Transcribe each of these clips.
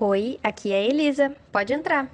Oi, aqui é a Elisa. Pode entrar.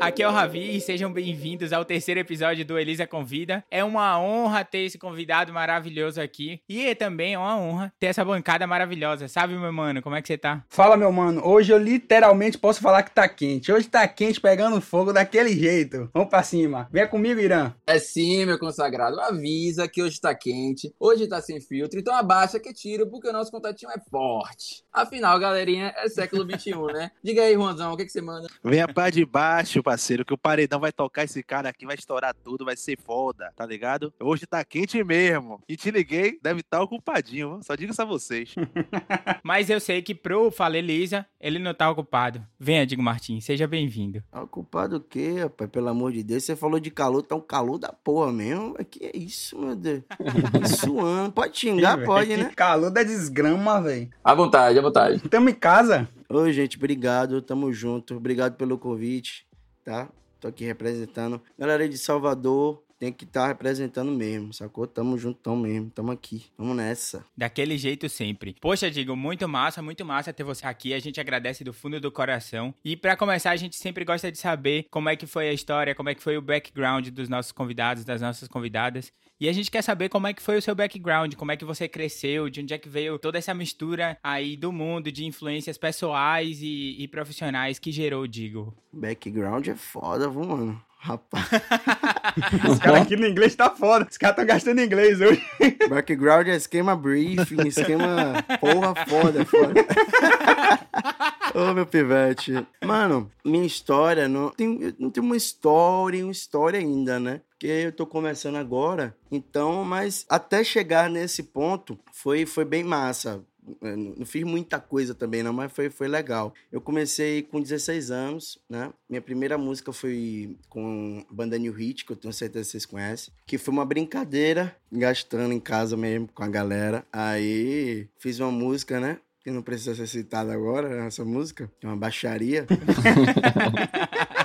Aqui é o Ravi e sejam bem-vindos ao terceiro episódio do Elisa Convida. É uma honra ter esse convidado maravilhoso aqui e é também uma honra ter essa bancada maravilhosa. Sabe, meu mano, como é que você tá? Fala, meu mano. Hoje eu literalmente posso falar que tá quente. Hoje tá quente, pegando fogo daquele jeito. Vamos pra cima. Vem comigo, Irã. É sim, meu consagrado. Avisa que hoje tá quente, hoje tá sem filtro, então abaixa que tiro, porque o nosso contatinho é forte. Afinal, galerinha, é século XXI, né? Diga aí, Juanzão, o que, que você manda? Venha pra de baixo parceiro, que o paredão vai tocar esse cara aqui, vai estourar tudo, vai ser foda, tá ligado? Hoje tá quente mesmo. E te liguei, deve estar tá ocupadinho, só digo isso a vocês. Mas eu sei que pro Fala Elisa, ele não tá ocupado. Venha, Digo Martins, seja bem-vindo. Tá ocupado o quê, rapaz? Pelo amor de Deus, você falou de calor, tá um calor da porra mesmo. Que é isso, meu Deus? Suando. Pode xingar, pode, né? calor da desgrama, velho. À vontade, à vontade. Tamo em casa. Oi, gente, obrigado, tamo junto. Obrigado pelo convite tá? Tô aqui representando. Galera de Salvador, tem que estar tá representando mesmo, sacou? Tamo juntão mesmo, tamo aqui, tamo nessa. Daquele jeito sempre. Poxa, Digo, muito massa, muito massa ter você aqui. A gente agradece do fundo do coração. E para começar, a gente sempre gosta de saber como é que foi a história, como é que foi o background dos nossos convidados, das nossas convidadas. E a gente quer saber como é que foi o seu background, como é que você cresceu, de onde é que veio toda essa mistura aí do mundo de influências pessoais e, e profissionais que gerou, digo. Background é foda, mano. Rapaz. Os caras aqui no inglês tá foda. Os caras estão gastando inglês hoje. Background é esquema briefing, esquema porra foda, foda. Ô, oh, meu pivete. Mano, minha história não tem, não tem uma história, uma história ainda, né? porque eu tô começando agora. Então, mas até chegar nesse ponto foi, foi bem massa. Eu não fiz muita coisa também, não, mas foi, foi legal. Eu comecei com 16 anos, né? Minha primeira música foi com a banda New Hit, que eu tenho certeza que vocês conhecem, que foi uma brincadeira, gastando em casa mesmo com a galera. Aí fiz uma música, né? Que não precisa ser citada agora, essa música, é uma baixaria.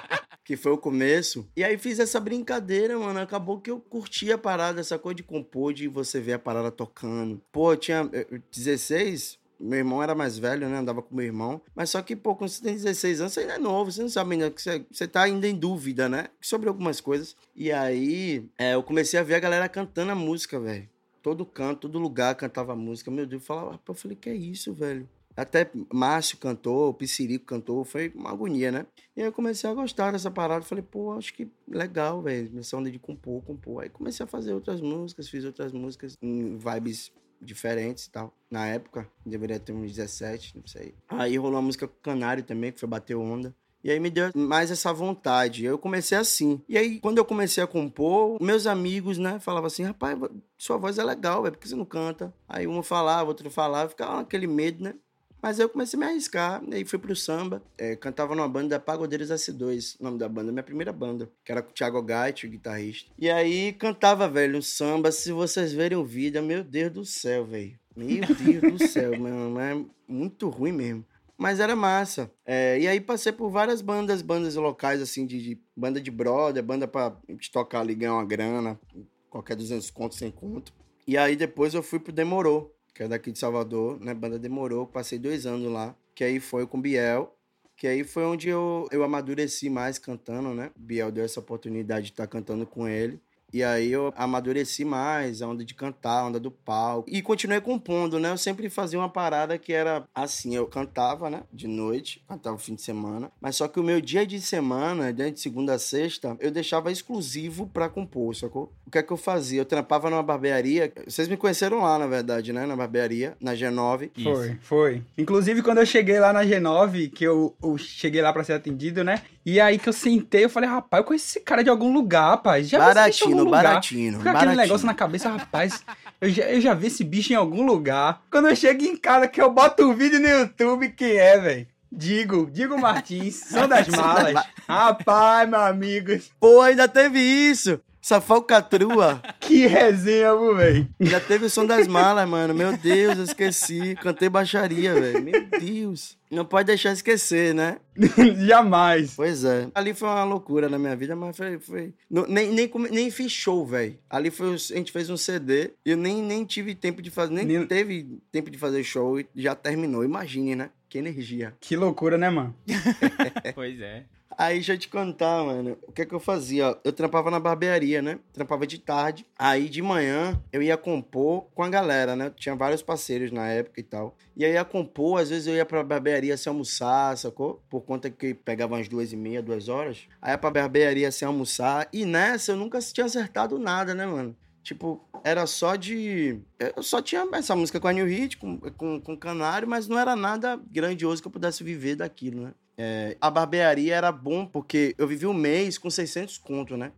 que foi o começo. E aí fiz essa brincadeira, mano. Acabou que eu curti a parada, essa coisa de compor, de você ver a parada tocando. Pô, eu tinha 16, meu irmão era mais velho, né? Andava com meu irmão. Mas só que, pô, quando você tem 16 anos, você ainda é novo, você não sabe ainda, você, você tá ainda em dúvida, né? Sobre algumas coisas. E aí, é, eu comecei a ver a galera cantando a música, velho. Todo canto, todo lugar cantava música. Meu Deus, eu falava, eu falei, que é isso, velho? Até Márcio cantou, Piscirico cantou, foi uma agonia, né? E aí eu comecei a gostar dessa parada. Falei, pô, acho que legal, velho. Essa onda de compor, compor. Aí comecei a fazer outras músicas, fiz outras músicas em vibes diferentes e tal. Na época, deveria ter uns 17, não sei. Aí rolou uma música com Canário também, que foi Bater Onda. E aí me deu mais essa vontade. Eu comecei assim. E aí, quando eu comecei a compor, meus amigos, né, falavam assim: rapaz, sua voz é legal, velho, por que você não canta? Aí um falava, outro falava, ficava aquele medo, né? Mas eu comecei a me arriscar, e aí fui pro samba. É, cantava numa banda Pagodeiros S2, o nome da banda, minha primeira banda, que era com o Thiago Gatti, o guitarrista. E aí cantava, velho, um samba. Se vocês verem o vídeo, meu Deus do céu, velho. Meu Deus do céu, mano, é muito ruim mesmo. Mas era massa. É, e aí passei por várias bandas, bandas locais, assim, de, de banda de brother, banda pra te tocar ali, ganhar uma grana, qualquer 200 contos, sem conto. E aí depois eu fui pro Demorou, que é daqui de Salvador, né? Banda demorou, passei dois anos lá, que aí foi com Biel, que aí foi onde eu, eu amadureci mais cantando, né? Biel deu essa oportunidade de estar cantando com ele. E aí eu amadureci mais a onda de cantar, a onda do palco. E continuei compondo, né? Eu sempre fazia uma parada que era assim, eu cantava, né? De noite, cantava fim de semana. Mas só que o meu dia de semana, de segunda a sexta, eu deixava exclusivo pra compor, sacou? O que é que eu fazia? Eu trampava numa barbearia. Vocês me conheceram lá, na verdade, né? Na barbearia, na G9. Foi, foi. Inclusive, quando eu cheguei lá na G9, que eu, eu cheguei lá pra ser atendido, né? E aí que eu sentei, eu falei, rapaz, eu conheço esse cara de algum lugar, rapaz. Já Baratinho lugar. baratinho. Fica aquele negócio na cabeça, rapaz. Eu já, eu já vi esse bicho em algum lugar. Quando eu chego em casa, que eu boto o um vídeo no YouTube, quem é, velho? Digo, Digo Martins, são das malas. rapaz, meu amigo. Pô, ainda teve isso. Essa falcatrua. Que resenha, velho? Já teve o som das malas, mano. Meu Deus, eu esqueci. Cantei baixaria, velho. Meu Deus. Não pode deixar esquecer, né? Jamais. Pois é. Ali foi uma loucura na minha vida, mas foi. foi... Não- nem, nem, nem fiz show, velho. Ali foi. A gente fez um CD e eu nem, nem tive tempo de fazer. Nem, Nem- teve tempo de fazer show e já terminou. Imagine, né? Que energia. Que loucura, né, mano? Pois é. Aí, deixa eu te contar, mano. O que é que eu fazia? Eu trampava na barbearia, né? Trampava de tarde. Aí, de manhã, eu ia compor com a galera, né? Tinha vários parceiros na época e tal. E aí, ia compor, às vezes eu ia pra barbearia sem almoçar, sacou? Por conta que pegava umas duas e meia, duas horas. Aí, ia pra barbearia sem almoçar. E nessa, eu nunca tinha acertado nada, né, mano? Tipo, era só de. Eu só tinha essa música com a New Hit, com, com, com Canário, mas não era nada grandioso que eu pudesse viver daquilo, né? É, a barbearia era bom porque eu vivi um mês com 600 conto, né?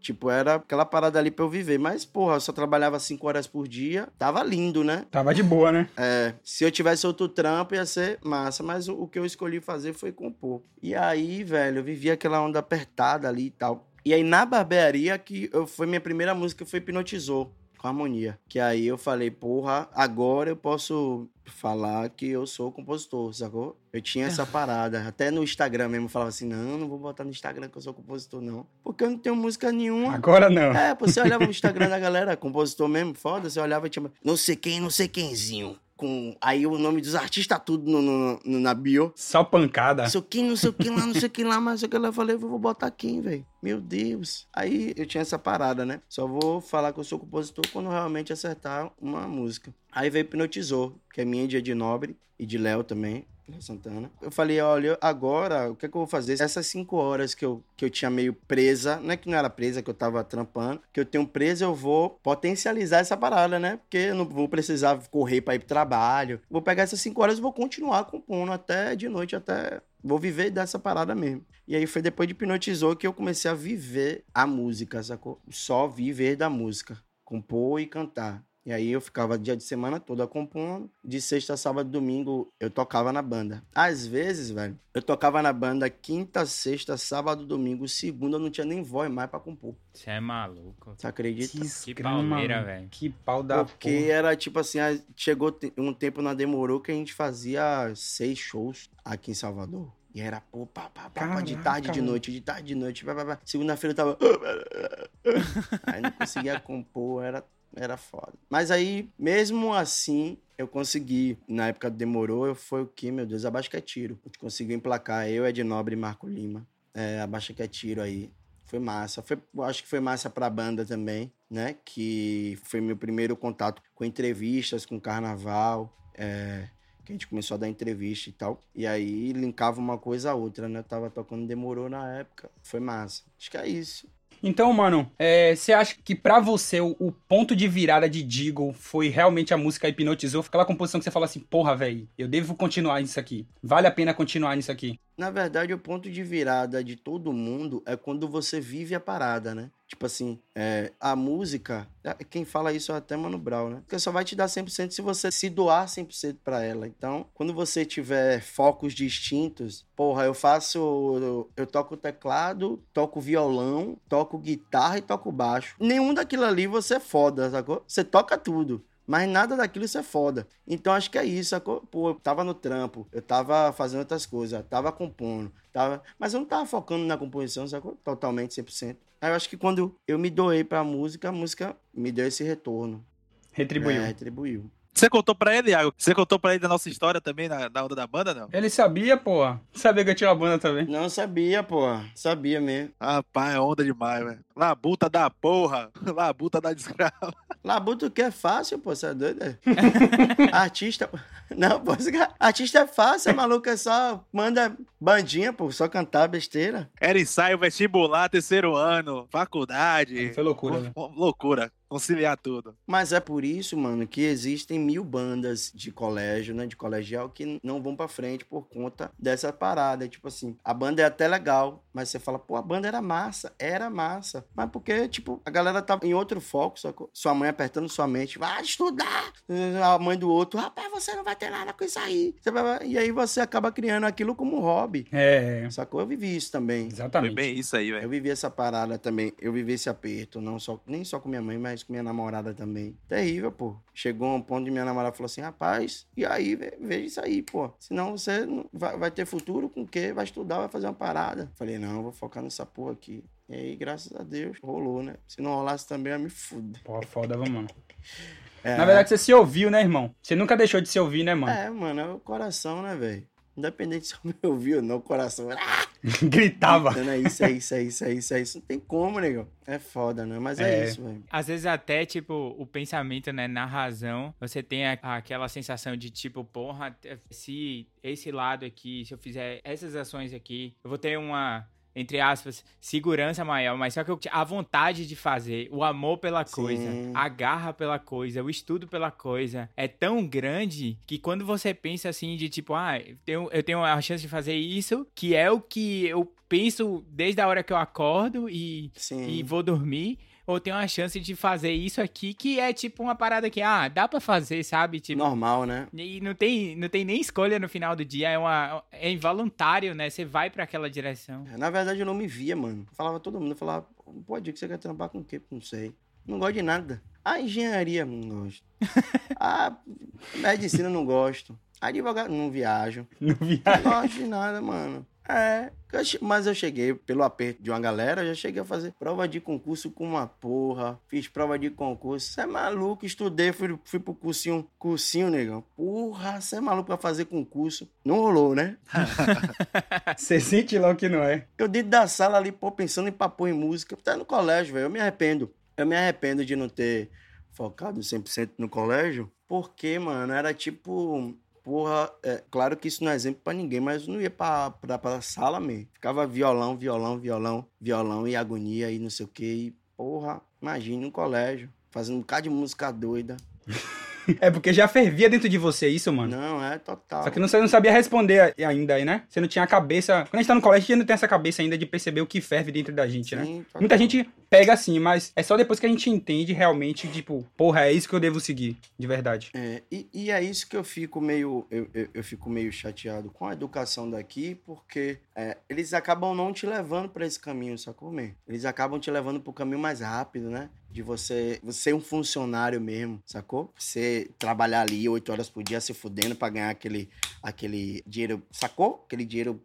Tipo, era aquela parada ali pra eu viver. Mas, porra, eu só trabalhava 5 horas por dia. Tava lindo, né? Tava de boa, né? É, se eu tivesse outro trampo, ia ser massa. Mas o, o que eu escolhi fazer foi compor. E aí, velho, eu vivia aquela onda apertada ali e tal. E aí, na barbearia, que eu, foi minha primeira música, foi Hipnotizou, com harmonia. Que aí eu falei, porra, agora eu posso falar que eu sou compositor, sacou? Eu tinha essa parada. Até no Instagram mesmo, eu falava assim, não, não vou botar no Instagram que eu sou compositor, não. Porque eu não tenho música nenhuma. Agora não. É, você olhava no Instagram da galera, compositor mesmo, foda, você olhava e tinha não sei quem, não sei quemzinho. Com... Aí o nome dos artistas, tudo no, no- no- na bio. Só pancada. Não sei o que, não sei o que lá, não sei o que lá, mas o que lá. Eu falei, vou botar quem, velho? Meu Deus. Aí eu tinha essa parada, né? Só vou falar que eu sou compositor quando realmente acertar uma música. Aí veio Hipnotizou, que é minha, Dia de Nobre, e de Léo também. Santana. Eu falei, olha, agora, o que é que eu vou fazer? Essas cinco horas que eu, que eu tinha meio presa, não é que não era presa, que eu tava trampando, que eu tenho presa, eu vou potencializar essa parada, né? Porque eu não vou precisar correr pra ir pro trabalho. Vou pegar essas cinco horas e vou continuar compondo até de noite, até vou viver dessa parada mesmo. E aí foi depois de hipnotizou que eu comecei a viver a música, sacou? Só viver da música, compor e cantar. E aí eu ficava dia de semana toda compondo, de sexta, sábado, domingo eu tocava na banda. Às vezes, velho, eu tocava na banda quinta, sexta, sábado, domingo, segunda eu não tinha nem voz mais pra compor. Você é maluco. Você acredita? Que palmeira, mano. velho. Que pau da Porque porra. era tipo assim, chegou um tempo na Demorou que a gente fazia seis shows aqui em Salvador. E era, pô, pá, pá, pá, de tarde, de noite, de tarde, de noite, pá, pá, pá. Segunda-feira eu tava. aí não conseguia compor, era, era foda. Mas aí, mesmo assim, eu consegui. Na época demorou, eu foi o que, meu Deus, abaixo que é tiro. A gente conseguiu emplacar eu, Ed Nobre e Marco Lima. É, abaixa que é tiro aí. Foi massa. Foi, acho que foi massa pra banda também, né? Que foi meu primeiro contato com entrevistas, com carnaval. É, que a gente começou a dar entrevista e tal. E aí linkava uma coisa a outra, né? Eu tava tocando Demorou na época. Foi massa. Acho que é isso. Então, mano, é, você acha que pra você o, o ponto de virada de Deagle foi realmente a música Hipnotizou? Aquela composição que você fala assim, porra, velho, eu devo continuar nisso aqui. Vale a pena continuar nisso aqui. Na verdade, o ponto de virada de todo mundo é quando você vive a parada, né? Tipo assim, é, a música, é, quem fala isso é até Mano Brown, né? Porque só vai te dar 100% se você se doar 100% pra ela. Então, quando você tiver focos distintos, porra, eu faço, eu, eu toco teclado, toco violão, toco guitarra e toco baixo. Nenhum daquilo ali você é foda, sacou? Você toca tudo. Mas nada daquilo isso é foda. Então acho que é isso, sacou? Pô, eu tava no trampo, eu tava fazendo outras coisas, tava compondo, tava... mas eu não tava focando na composição, sacou? Totalmente, 100%. Aí eu acho que quando eu me doei pra música, a música me deu esse retorno. Retribuiu. É, retribuiu. Você contou pra ele, Iago? Você contou pra ele da nossa história também na, na onda da banda, não? Ele sabia, porra. Sabia que eu tinha uma banda também. Não sabia, pô. Sabia mesmo. Rapaz, é onda demais, velho. Labuta da porra. Labuta da desgraça. Labuto que é fácil, pô, você é doido? é? Artista. Não, pô, artista é fácil, maluco, é só manda bandinha, pô, só cantar besteira. Era ensaio vestibular, terceiro ano, faculdade. Foi loucura, né? Loucura. Conciliar tudo. Mas é por isso, mano, que existem mil bandas de colégio, né? De colegial que não vão pra frente por conta dessa parada. Tipo assim, a banda é até legal, mas você fala, pô, a banda era massa, era massa. Mas porque, tipo, a galera tava em outro foco, sacou? Sua mãe apertando sua mente, vai estudar. A mãe do outro, rapaz, você não vai ter nada com isso aí. E aí você acaba criando aquilo como hobby. É, Sacou? Eu vivi isso também. Foi exatamente. bem isso aí, Eu velho. vivi essa parada também. Eu vivi esse aperto, não só, nem só com minha mãe, mas com minha namorada também. Terrível, pô. Chegou um ponto de minha namorada falou assim: rapaz, e aí, ve- veja isso aí, pô. Senão você vai, vai ter futuro com o quê? Vai estudar, vai fazer uma parada. Falei: não, vou focar nessa porra aqui. E aí, graças a Deus, rolou, né? Se não rolasse também, eu me fuder. Pô, foda, mano. É, Na verdade, você se ouviu, né, irmão? Você nunca deixou de se ouvir, né, mano? É, mano, é o coração, né, velho? Independente se eu me ouviu ou não, o coração. Ah, Gritava. gritando, é isso, é isso, é isso, é isso, é isso. Não tem como, negão. É foda, né? Mas é, É. isso, velho. Às vezes até, tipo, o pensamento, né, na razão, você tem a- aquela sensação de, tipo, porra, se esse lado aqui, se eu fizer essas ações aqui, eu vou ter uma, entre aspas, segurança maior, mas só que eu, a vontade de fazer, o amor pela coisa, Sim. a garra pela coisa, o estudo pela coisa, é tão grande que quando você pensa assim de tipo, ah, eu tenho, eu tenho a chance de fazer isso, que é o que eu penso desde a hora que eu acordo e Sim. e vou dormir, ou tenho a chance de fazer isso aqui, que é tipo uma parada que, ah, dá pra fazer, sabe? Tipo, Normal, né? e não tem, não tem nem escolha no final do dia, é, uma, é involuntário, né? Você vai pra aquela direção. Na verdade, eu não me via, mano. Eu falava todo mundo, eu falava, pô, Diego, você quer trampar com o quê? Não sei. Não gosto de nada. Ah, engenharia, não gosto. ah, medicina, não gosto. Advogado, não viajo. Não via. Não gosto de nada, mano. É, mas eu cheguei, pelo aperto de uma galera, eu já cheguei a fazer prova de concurso com uma porra. Fiz prova de concurso. Você é maluco, estudei, fui, fui pro cursinho, cursinho, negão. Porra, você é maluco pra fazer concurso. Não rolou, né? Você sente logo que não é. Eu dentro da sala ali, pô, pensando em papo em música. Tá no colégio, velho. Eu me arrependo. Eu me arrependo de não ter focado 100% no colégio. Porque, mano, era tipo... Porra, é, claro que isso não é exemplo pra ninguém, mas eu não ia pra, pra, pra sala mesmo. Ficava violão, violão, violão, violão e agonia e não sei o que. E, porra, imagine no colégio, fazendo um bocado de música doida. É porque já fervia dentro de você isso, mano. Não, é total. Só que não- você não sabia responder ainda aí, né? Você não tinha a cabeça. Quando a gente tá no colégio, a gente não tem essa cabeça ainda de perceber o que ferve dentro da gente, né? Sim, total. Muita gente pega assim, mas é só depois que a gente entende realmente, tipo, porra, é isso que eu devo seguir, de verdade. É, e, e é isso que eu fico meio eu, eu, eu fico meio chateado com a educação daqui, porque é, eles acabam não te levando para esse caminho, sacou, man? Eles acabam te levando pro caminho mais rápido, né? De você, você ser um funcionário mesmo, sacou? Você trabalhar ali oito horas por dia se fudendo pra ganhar aquele, aquele dinheiro, sacou? Aquele dinheiro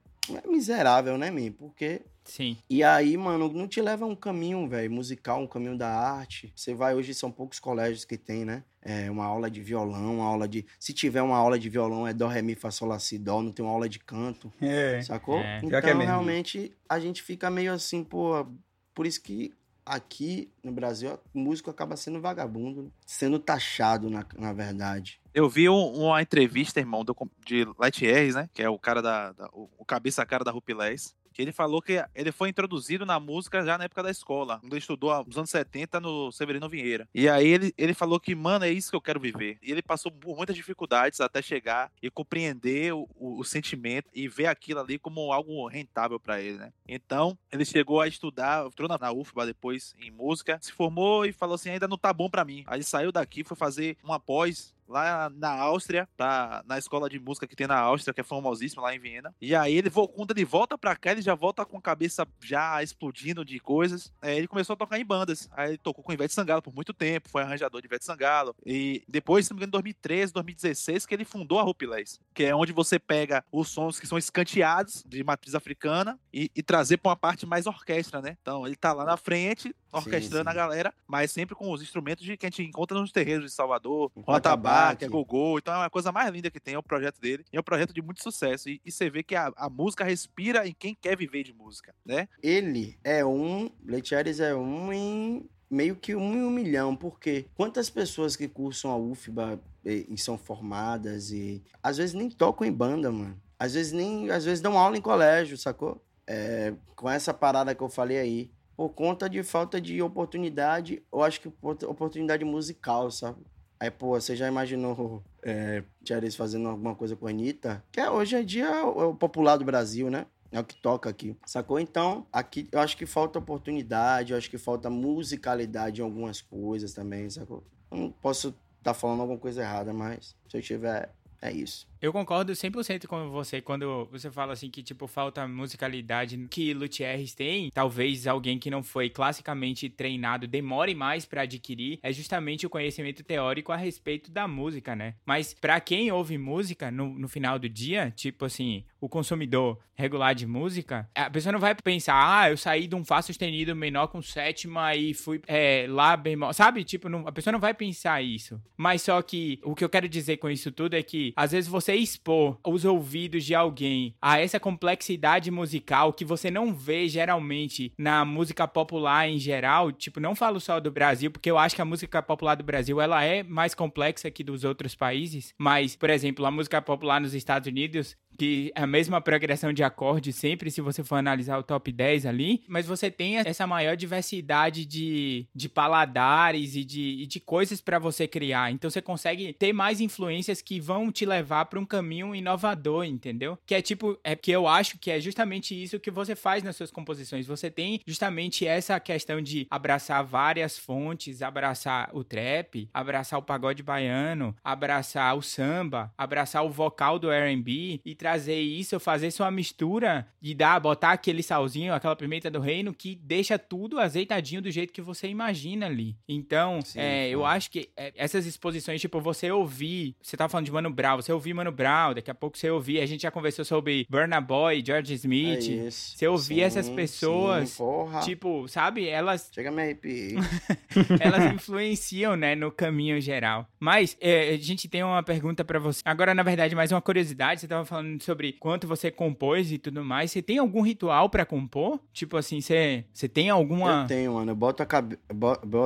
miserável, né, mim? Porque Sim. e aí, mano, não te leva a um caminho, velho, musical, um caminho da arte. Você vai, hoje são poucos colégios que tem, né? É uma aula de violão, uma aula de. Se tiver uma aula de violão, é dó, ré, mi, fá, sol, lá, si, dó, não tem uma aula de canto, É. sacou? É. Pior Então, é realmente, a gente fica meio assim, pô. Por isso que aqui no Brasil, o músico acaba sendo vagabundo, sendo taxado, na, na verdade. Eu vi um- uma entrevista, irmão, do, de Light Ayres, né? Que é o cara da. da- o, o cabeça cara da Rupilés. Que ele falou que ele foi introduzido na música já na época da escola. Quando ele estudou nos anos 70 no Severino Vieira. E aí ele, ele falou que, mano, é isso que eu quero viver. E ele passou por muitas dificuldades até chegar e compreender o, o- o sentimento e ver aquilo ali como algo rentável pra ele, né? Então, ele chegou a estudar, entrou na, na UFBA depois em música, se formou e falou assim: ainda não tá bom pra mim. Aí saiu daqui, foi fazer uma pós lá na Áustria, pra, na escola de música que tem na Áustria, que é famosíssima lá em Viena. E aí ele, quando ele volta pra cá, ele já volta com a cabeça já explodindo de coisas. É, ele começou a tocar em bandas. Aí ele tocou com Ivete Sangalo por muito tempo, foi arranjador de Ivete Sangalo. E depois, se não me engano, em 2013, 2016, que ele fundou a Rupilés, que é onde você pega os sons que são escanteados de matriz africana e, e trazer pra uma parte mais orquestra, né? Então ele tá lá na frente, orquestrando sim. a galera, mas sempre com os instrumentos de, que a gente encontra nos terreiros de Salvador, Um o atabaque, atabaque. a gogô. Então é uma coisa mais linda que tem, é o projeto dele. E é um projeto de muito sucesso. E, e você vê que a, a música respira em quem quer viver de música, né? Ele é um. Leitieres é um em. Meio que um em um milhão, porque quantas pessoas que cursam a UFBA e, e são formadas e às vezes nem tocam em banda, mano. Às vezes nem. Às vezes dão aula em colégio, sacou? É, com essa parada que eu falei aí. por conta de falta de oportunidade, eu acho que oportunidade musical, sabe? Aí, pô, você já imaginou é, Cherries fazendo alguma coisa com a Anitta? Que é, hoje em dia é o popular do Brasil, né? É o que toca aqui, sacou? Então, aqui eu acho que falta oportunidade, eu acho que falta musicalidade em algumas coisas também, sacou? Eu não posso estar tá falando alguma coisa errada, mas se eu tiver, é isso. Eu concordo 100% com você quando você fala assim que, tipo, falta musicalidade que Luthiers tem. Talvez alguém que não foi classicamente treinado demore mais para adquirir. É justamente o conhecimento teórico a respeito da música, né? Mas para quem ouve música no, no final do dia, tipo assim, o consumidor regular de música, a pessoa não vai pensar, ah, eu saí de um Fá sustenido menor com sétima e fui é, Lá bemol. Sabe? Tipo, não, a pessoa não vai pensar isso. Mas só que o que eu quero dizer com isso tudo é que, às vezes, você você expor os ouvidos de alguém a essa complexidade musical que você não vê geralmente na música popular em geral, tipo, não falo só do Brasil, porque eu acho que a música popular do Brasil ela é mais complexa que dos outros países, mas, por exemplo, a música popular nos Estados Unidos que é a mesma progressão de acorde sempre, se você for analisar o top 10 ali, mas você tem essa maior diversidade de, de paladares e de, e de coisas para você criar. Então você consegue ter mais influências que vão te levar para um caminho inovador, entendeu? Que é tipo, é que eu acho que é justamente isso que você faz nas suas composições. Você tem justamente essa questão de abraçar várias fontes, abraçar o trap, abraçar o pagode baiano, abraçar o samba, abraçar o vocal do R&B e trazer isso, fazer isso uma mistura de dar, botar aquele salzinho, aquela pimenta do reino que deixa tudo azeitadinho do jeito que você imagina ali. Então, Sim, é, eu acho que é, essas exposições, tipo, você ouvir, você tá falando de Mano Brown, você ouvir Mano Brown, daqui a pouco você ouvir, a gente já conversou sobre Burna Boy, George Smith. É você ouvir sim, essas pessoas, sim, tipo, sabe, elas Chega me elas influenciam, né, no caminho geral. Mas é, a gente tem uma pergunta para você. Agora, na verdade, mais uma curiosidade, você tava falando sobre quanto você compôs e tudo mais. Você tem algum ritual para compor? Tipo assim, você, você tem alguma. Eu tenho, mano. Eu boto, a cabe...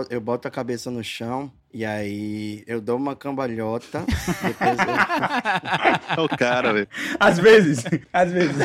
eu boto a cabeça no chão. E aí eu dou uma cambalhota. depois eu... o cara, velho. Às vezes. Às vezes.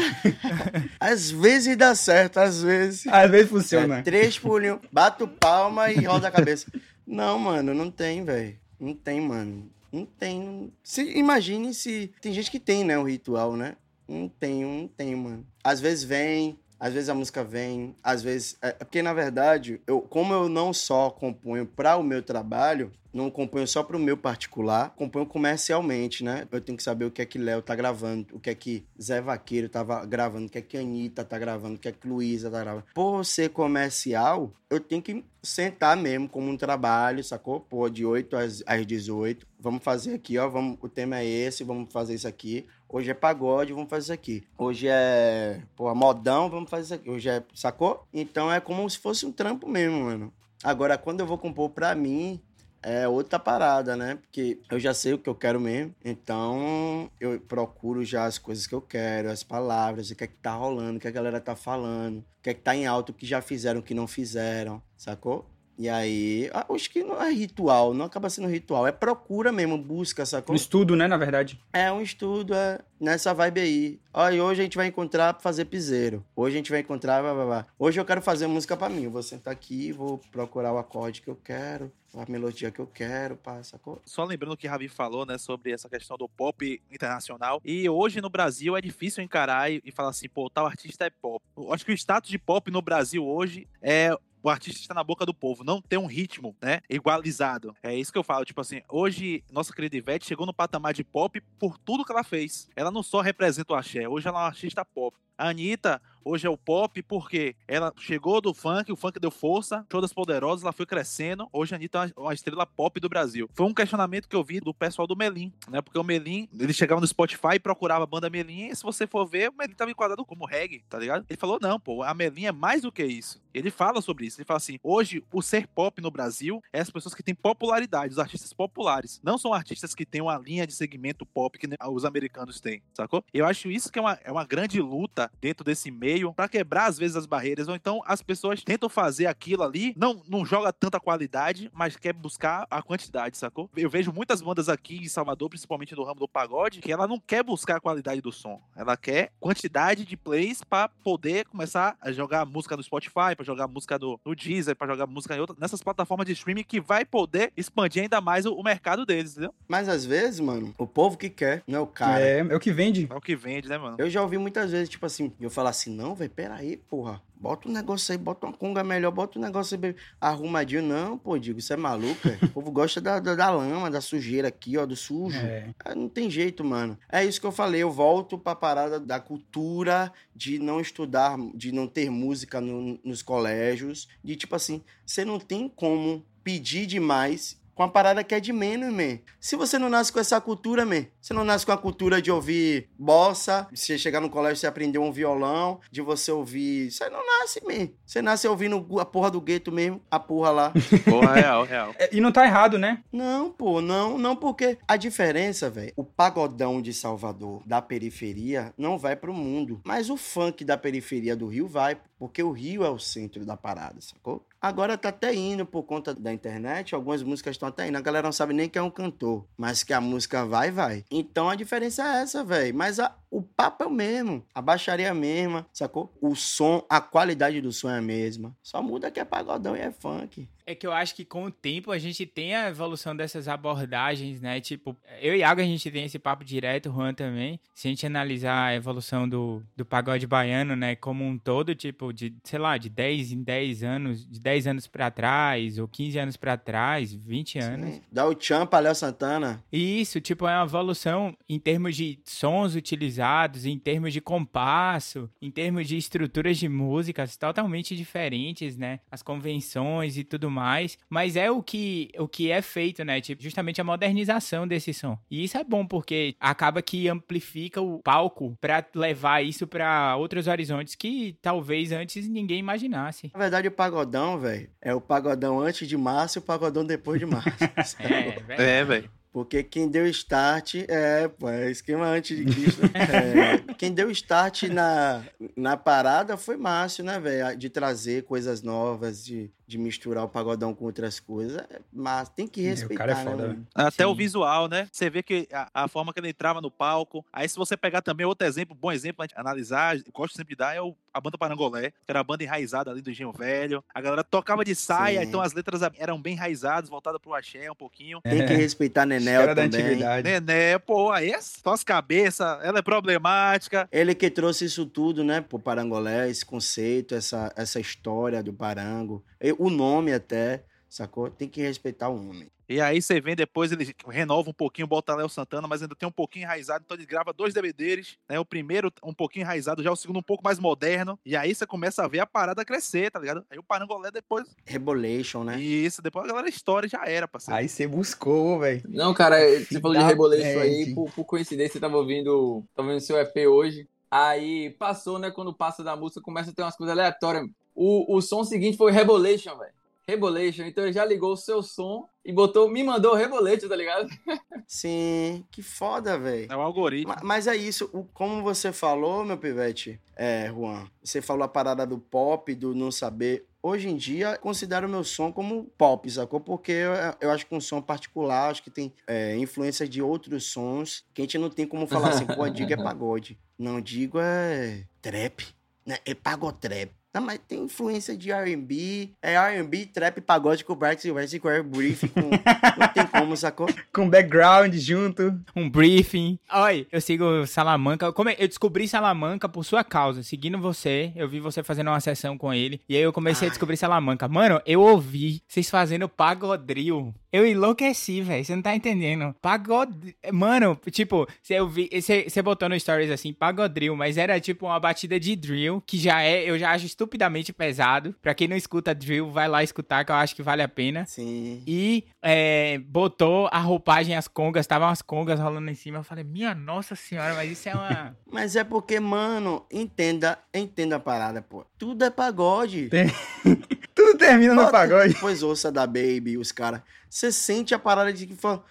Às vezes dá certo, às vezes. Às vezes funciona. É, três pulinhos, bato palma e roda a cabeça. Não, mano, não tem, velho. Não tem, mano. Não tem. Se, imagine se. Tem gente que tem, né? O ritual, né? Não tem, não tem, mano. Às vezes vem, às vezes a música vem, às vezes. É, é porque, na verdade, eu, como eu não só componho para o meu trabalho, não componho só para o meu particular, componho comercialmente, né? Eu tenho que saber o que é que Léo tá gravando, o que é que Zé Vaqueiro tava gravando, o que é que Anitta tá gravando, o que é que Luísa tá gravando. Por ser comercial, eu tenho que sentar mesmo como um trabalho, sacou? Pô, de 8 às, às 18. Vamos fazer aqui, ó. Vamos, o tema é esse, vamos fazer isso aqui. Hoje é pagode, vamos fazer isso aqui. Hoje é, pô, modão, vamos fazer isso aqui. Hoje é, sacou? Então é como se fosse um trampo mesmo, mano. Agora, quando eu vou compor pra mim, é outra parada, né? Porque eu já sei o que eu quero mesmo, então eu procuro já as coisas que eu quero, as palavras, o que é que tá rolando, o que a galera tá falando, o que é que tá em alto, o que já fizeram, o que não fizeram, sacou? E aí, acho que não é ritual, não acaba sendo ritual, é procura mesmo, busca, sacou? Um estudo, né, na verdade. É, um estudo, é nessa vibe aí. Olha, hoje a gente vai encontrar pra fazer piseiro. Hoje a gente vai encontrar, blá, blá, blá. Hoje eu quero fazer música pra mim. Eu vou sentar aqui, vou procurar o acorde que eu quero, a melodia que eu quero, pá, sacou? Só lembrando o que Ravi falou, né, sobre essa questão do pop internacional. E hoje no Brasil é difícil encarar e, e falar assim, pô, tal artista é pop. Eu acho que o status de pop no Brasil hoje é o artista está na boca do povo, não tem um ritmo, né, igualizado. É isso que eu falo, tipo assim, hoje nossa querida Ivete chegou no patamar de pop por tudo que ela fez. Ela não só representa o axé, hoje ela é uma artista pop. A Anitta hoje é o pop porque ela chegou do funk, o funk deu força, todas poderosas, ela foi crescendo. Hoje a Anitta é uma estrela pop do Brasil. Foi um questionamento que eu vi do pessoal do Melim, né? Porque o Melim, ele chegava no Spotify e procurava a banda Melim, e se você for ver, o Melim tava enquadrado como reggae, tá ligado? Ele falou: não, pô, a Melim é mais do que isso. Ele fala sobre isso. Ele fala assim: hoje, o ser pop no Brasil é as pessoas que têm popularidade, os artistas populares. Não são artistas que têm uma linha de segmento pop que os americanos têm, sacou? Eu acho isso que é uma, é uma grande luta dentro desse meio pra quebrar às vezes as barreiras. Ou então as pessoas tentam fazer aquilo ali, não, não joga tanta qualidade, mas quer buscar a quantidade, sacou? Eu vejo muitas bandas aqui em Salvador, principalmente no ramo do pagode, que ela não quer buscar a qualidade do som. Ela quer quantidade de plays pra poder começar a jogar música no Spotify, pra jogar música no, no Deezer, pra jogar música em outras, nessas plataformas de streaming que vai poder expandir ainda mais o, o mercado deles, entendeu? Mas às vezes, mano, o povo que quer, não é o cara. É, é o que vende. É o que vende, né, mano? Eu já ouvi muitas vezes, tipo assim, eu falar assim, não, velho, peraí, porra. Bota um negócio aí, bota uma conga melhor, bota um negócio aí arrumadinho. Não, pô, digo, isso é maluco, é. O povo gosta da, da, da lama, da sujeira aqui, ó, do sujo. É. Não tem jeito, mano. É isso que eu falei. Eu volto pra parada da cultura de não estudar, de não ter música no- nos colégios. De tipo assim, você não tem como pedir demais com a parada que é de menos, man. Se você não nasce com essa cultura, man, você não nasce com a cultura de ouvir bossa, se você chegar no colégio você aprender um violão, de você ouvir. Você não nasce, man. Você nasce ouvindo a porra do gueto mesmo, a porra lá. Porra, real, real. É, E não tá errado, né? Não, pô, não, não, porque a diferença, velho, o pagodão de Salvador da periferia não vai pro mundo, mas o funk da periferia do Rio vai, porque o Rio é o centro da parada, sacou? Agora tá até indo por conta da internet, algumas músicas estão até indo, a galera não sabe nem quem é um cantor, mas que a música vai, vai. Então a diferença é essa, velho, mas a- o papo é o mesmo, a baixaria é a mesma, sacou? O som, a qualidade do som é a mesma, só muda que é pagodão e é funk. É que eu acho que com o tempo a gente tem a evolução dessas abordagens, né? Tipo, eu e Iago a gente tem esse papo direto, o Juan também. Se a gente analisar a evolução do, do pagode baiano, né, como um todo, tipo, de, sei lá, de 10 em 10 anos, de 10 anos pra trás, ou 15 anos pra trás, 20 anos. Sim. Dá o tchan pra Léo Santana. Isso, tipo, é uma evolução em termos de sons utilizados, em termos de compasso, em termos de estruturas de músicas totalmente diferentes, né? As convenções e tudo mais. Mas é o que, o que é feito, né? Tipo, justamente a modernização desse som. E isso é bom porque acaba que amplifica o palco pra levar isso pra outros horizontes que talvez antes ninguém imaginasse. Na verdade, o pagodão, velho, é o pagodão antes de março e o pagodão depois de março. É, velho. É, velho. Porque quem deu start é, pô, é esquema antes de Cristo. É, quem deu start na, na parada foi Márcio, né, velho? De trazer coisas novas, de, de misturar o pagodão com outras coisas. É, Mas tem que É, o respeitar, cara é foda, né, velho. mano? Até Sim. o visual, né? Você vê que a, a forma que ele entrava no palco. Aí, se você pegar também outro exemplo, bom exemplo pra gente analisar, eu gosto sempre de dar, é o- a banda Parangolé, que era a banda enraizada ali do Engenho Velho. A galera tocava de saia, Sim. então as letras eram bem enraizadas, voltadas pro axé um pouquinho. Tem que respeitar Nenel Era da também. antiguidade. Nené, pô, aí é só as cabeças, ela é problemática. Ele que trouxe isso tudo, né, pro Parangolé, esse conceito, essa, essa história do Parango, o nome até, sacou? Tem que respeitar o homem. E aí você vem depois, ele renova um pouquinho, bota Léo Santana, mas ainda tem um pouquinho enraizado, então ele grava dois DVDs, né? O primeiro um pouquinho enraizado, já o segundo um pouco mais moderno. E aí você começa a ver a parada crescer, tá ligado? Aí o Parangolé depois. Rebolation, né? Isso, depois a galera história já era, parceiro. Aí você buscou, velho. Não, cara, você falou de Rebolation aí, por, por coincidência, eu tava ouvindo, tava ouvindo seu EP hoje. Aí passou, né? Quando passa da música, começa a ter umas coisas aleatórias. O, o som seguinte foi Rebolation, velho. Rebolation. Então ele já ligou o seu som e botou, me mandou Rebolation, tá ligado? Sim, que foda, velho. É o algoritmo. Ma- Mas é isso, o- como você falou, meu pivete, é, Juan, você falou a parada do pop, do não saber. Hoje em dia, considero o meu som como pop, sacou? Porque eu, eu acho que um som particular, acho que tem é, influência de outros sons, que a gente não tem como falar assim, pô, digo é pagode. Não digo é trap, né? É pagotrap. Não, mas tem influência de R&B, é R&B, trap, pagode com o Bright Silvestre, com o Air Brief, com... não tem como, sacou? Com background junto. um briefing. Oi, eu sigo Salamanca. Como é- eu descobri Salamanca por sua causa, seguindo você. Eu vi você fazendo uma sessão com ele. E aí eu comecei a Ai. descobrir Salamanca. Mano, eu ouvi vocês fazendo pagodril. Eu enlouqueci, velho. Você não tá entendendo. Pagod... Mano, tipo, você ouvi- você você botou no stories assim, pagodril, mas era tipo uma batida de drill, que já é, eu já acho estupidamente pesado. Pra quem não escuta drill, vai lá escutar, que eu acho que vale a pena. Sim. E é, botou a roupagem, as congas, estavam as congas rolando em cima. Eu falei, minha nossa senhora, mas isso é uma. Mas é porque, mano, entenda, entenda a parada, pô. Tudo é pagode. Tem- Tudo termina no pagode. Pois ouça da Baby, os caras. Você sente a parada de que fala.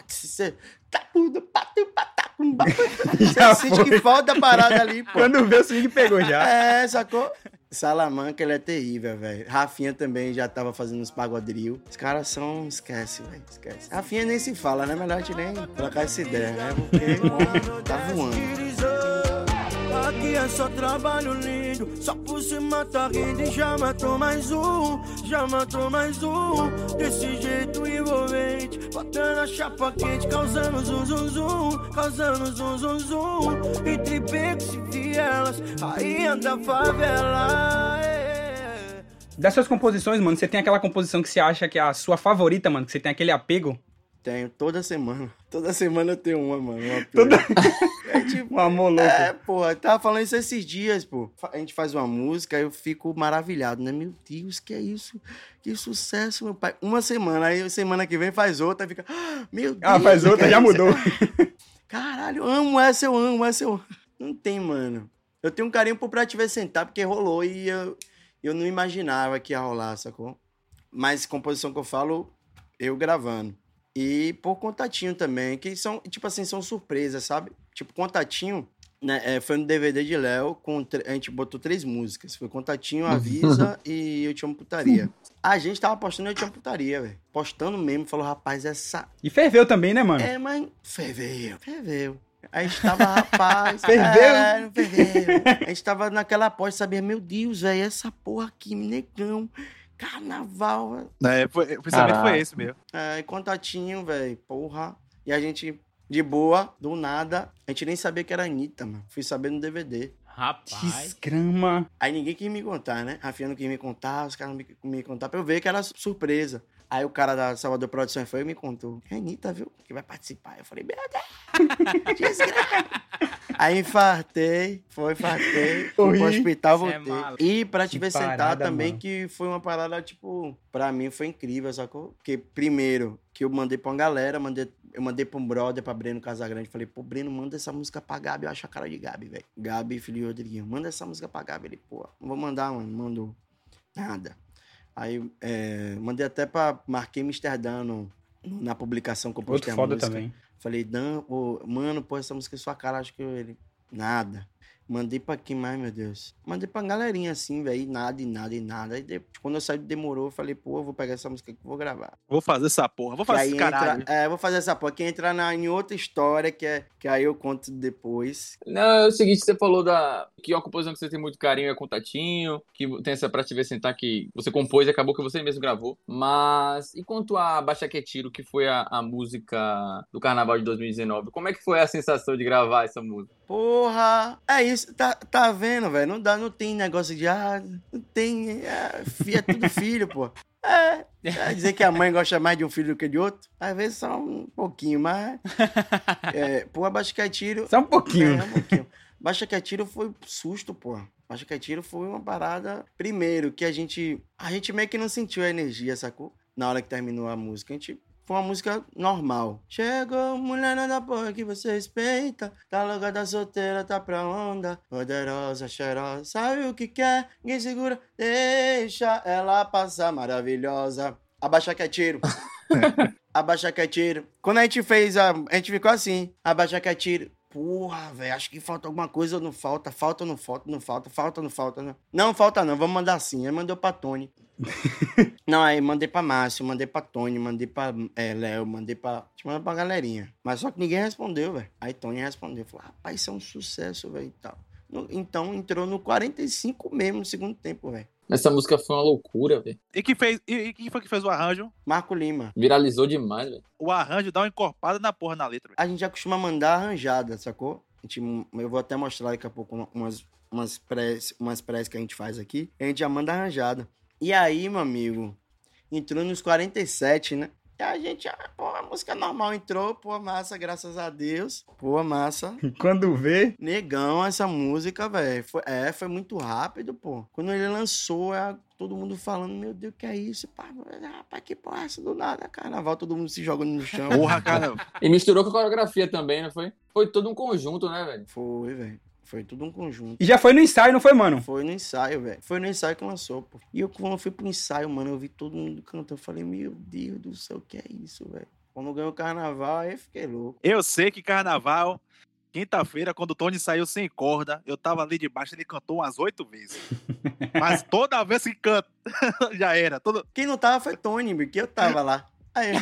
Tum, tá, Você sente foi. que falta a parada ali, pô. Quando vê o swing pegou já. É, sacou? Salamanca, ele é terrível, velho. Rafinha também já tava fazendo uns pagodril. Os caras são. Esquece, velho. Esquece. Rafinha nem se fala, né? Melhor a gente nem trocar essa ideia, né? Porque tá voando. Aqui é só trabalho lindo, só por cima tá rindo e já matou mais um, já matou mais um. Desse jeito envolvente, botando a chapa quente, causando zum zum zum, causando zum zum zum. Entre becos e vielas, aí anda a favela. é. Das suas composições, mano, você tem aquela composição que você acha que é a sua favorita, mano, que você tem aquele apego? Tenho toda semana. Toda semana eu tenho uma, mano. Uma Toda- É tipo. Um amor louco. É, pô, eu tava falando isso esses dias, pô. A gente faz uma música, eu fico maravilhado, né? Meu Deus, que é isso? Que sucesso, meu pai. Uma semana, aí semana que vem faz outra, fica. "Ah, Meu Deus. Ah, faz outra, já isso?" mudou. Caralho, amo essa, eu amo essa, eu amo. Não tem, mano. Eu tenho um carinho por Pra Te Ver Sentar, porque rolou e eu, eu não imaginava que ia rolar, sacou? Mas composição que eu falo, eu gravando. E por contatinho também, que são, tipo assim, são surpresas, sabe? Tipo, contatinho, né? é, foi no DVD de Léo, com a gente botou três músicas. Foi Contatinho, Avisa e Eu Te Amo Putaria. A gente tava postando Eu Te Amo Putaria, velho. Postando mesmo, falou, rapaz, essa E ferveu também, né, mano? é, mas ferveu, ferveu. A gente tava, rapaz. Ferveu? É, ferveu. A gente tava naquela aposta, sabia, meu Deus, velho, essa porra aqui, negão. Carnaval. É, foi, o pensamento Caraca. foi esse mesmo. É, contatinho, velho, porra. E a gente, de boa, do nada, a gente nem sabia que era a Anitta, mano. Fui saber no DVD. Rapaz. Desgrama. Aí ninguém quis me contar, né? Rafinha não quis me contar, os caras não me, me contar pra eu ver que era surpresa. Aí o cara da Salvador Produções foi e me contou. É Anitta, viu? Que vai participar. Eu falei, meu Deus! Desgraça! Aí infartei, foi, infartei. Fui pro Corri. hospital, é voltei. maluco. e pra te Que ver sentar também, mano. que foi uma parada, tipo, pra mim foi incrível, sacou? Porque, primeiro, que eu mandei pra uma galera, mandei, eu mandei pra um brother, pra Breno Casagrande. Falei, pô, Breno, manda essa música pra Gabi. Eu acho a cara de Gabi, velho. Gabi, filho de Rodriguinho. Manda essa música pra Gabi. Ele, pô, não vou mandar, mano. Mandou. Nada. Aí, é, mandei até pra... Marquei Amsterdã no, na publicação que eu postei Outro a foda música. também. Falei, Dan, ô, mano, pô, essa música é sua cara, acho que eu- ele. Nada. Mandei pra quem mais, meu Deus? Mandei pra galerinha assim, velho, e nada, e nada, e nada. Aí de- quando eu saí demorou, eu falei, pô, eu vou pegar essa música aqui e vou gravar. Vou fazer essa porra, vou Que fazer esse caralho. entra, é, vou fazer essa porra, que entra na, em outra história, que, é, que aí eu conto depois. Não, é o seguinte, você falou da que a composição que você tem muito carinho é Contatinho, que tem essa pra te ver sentar que você compôs e acabou que você mesmo gravou. Mas e quanto a Baixa Que é Tiro, que foi a, a música do Carnaval de 2019, como é que foi a sensação de gravar essa música? Porra! É isso, tá, tá vendo, velho? Não dá, não tem negócio de, ah, não tem, é, é tudo filho, pô. É, quer dizer que a mãe gosta mais de um filho do que de outro? Às vezes só um pouquinho, mas... É, pô, Baixa Que é Tiro... Só um pouquinho. É, um pouquinho. Baixa que Tiro foi susto, pô. Baixa que Tiro foi uma parada. Primeiro, que a gente. A gente meio que não sentiu a energia, sacou? Na hora que terminou a música. A gente. Foi uma música normal. Chegou, mulher da porra que você respeita. Tá louca da solteira, tá pra onda. Poderosa, cheirosa, sabe o que quer? Ninguém segura, deixa ela passar, maravilhosa. Abaixa que é tiro. Abaixa que é tiro. Quando a gente fez a. A gente ficou assim. Abaixa que é tiro. Porra, velho, acho que falta alguma coisa ou não falta? Falta não falta? Não falta, falta não falta? Não, não falta não, vamos mandar assim. Aí mandou pra Tony. não, aí mandei pra Márcio, mandei pra Tony, mandei pra é, Léo, mandei pra. A gente mandou pra galerinha. Mas só que ninguém respondeu, velho. Aí Tony respondeu. Falou, rapaz, isso é um sucesso, velho, e tal. No- então entrou no 45 mesmo no segundo tempo, velho. Essa música foi uma loucura, velho. E quem fez, e, e quem foi que fez o arranjo? Marco Lima. Viralizou demais, velho. O arranjo dá uma encorpada na porra na letra. velho. A gente já costuma mandar arranjada, sacou? A gente, eu vou até mostrar daqui a pouco uma- umas, umas press, umas press que a gente faz aqui. A gente já manda arranjada. E aí, meu amigo, entrou nos 47, né? E a gente, ah, pô, a música normal entrou, pô, massa, graças a Deus. Pô, massa. Quando vê, Negão essa música, velho. Foi, é, foi muito rápido, pô. Quando ele lançou, é, todo mundo falando, meu Deus, que é isso? Pá, rapaz, que porra é essa do nada? Carnaval, todo mundo se jogando no chão. Porra, cara. E misturou com a coreografia também, não foi? Foi todo um conjunto, né, velho? Foi, velho. Foi tudo um conjunto. e já foi no ensaio, não foi, mano? Foi no ensaio, velho. Foi no ensaio que lançou, pô. E eu, quando eu fui pro ensaio, mano, eu vi todo mundo cantando. Eu falei, meu Deus do céu, que é isso, velho? Quando ganhou o carnaval, aí eu fiquei louco. Eu sei que carnaval Quinta-feira, quando o Tony saiu sem corda, eu tava ali debaixo, ele cantou umas oito vezes. Mas toda vez que canta, já era. Todo... Quem não tava foi Tony, porque eu tava lá. Aí.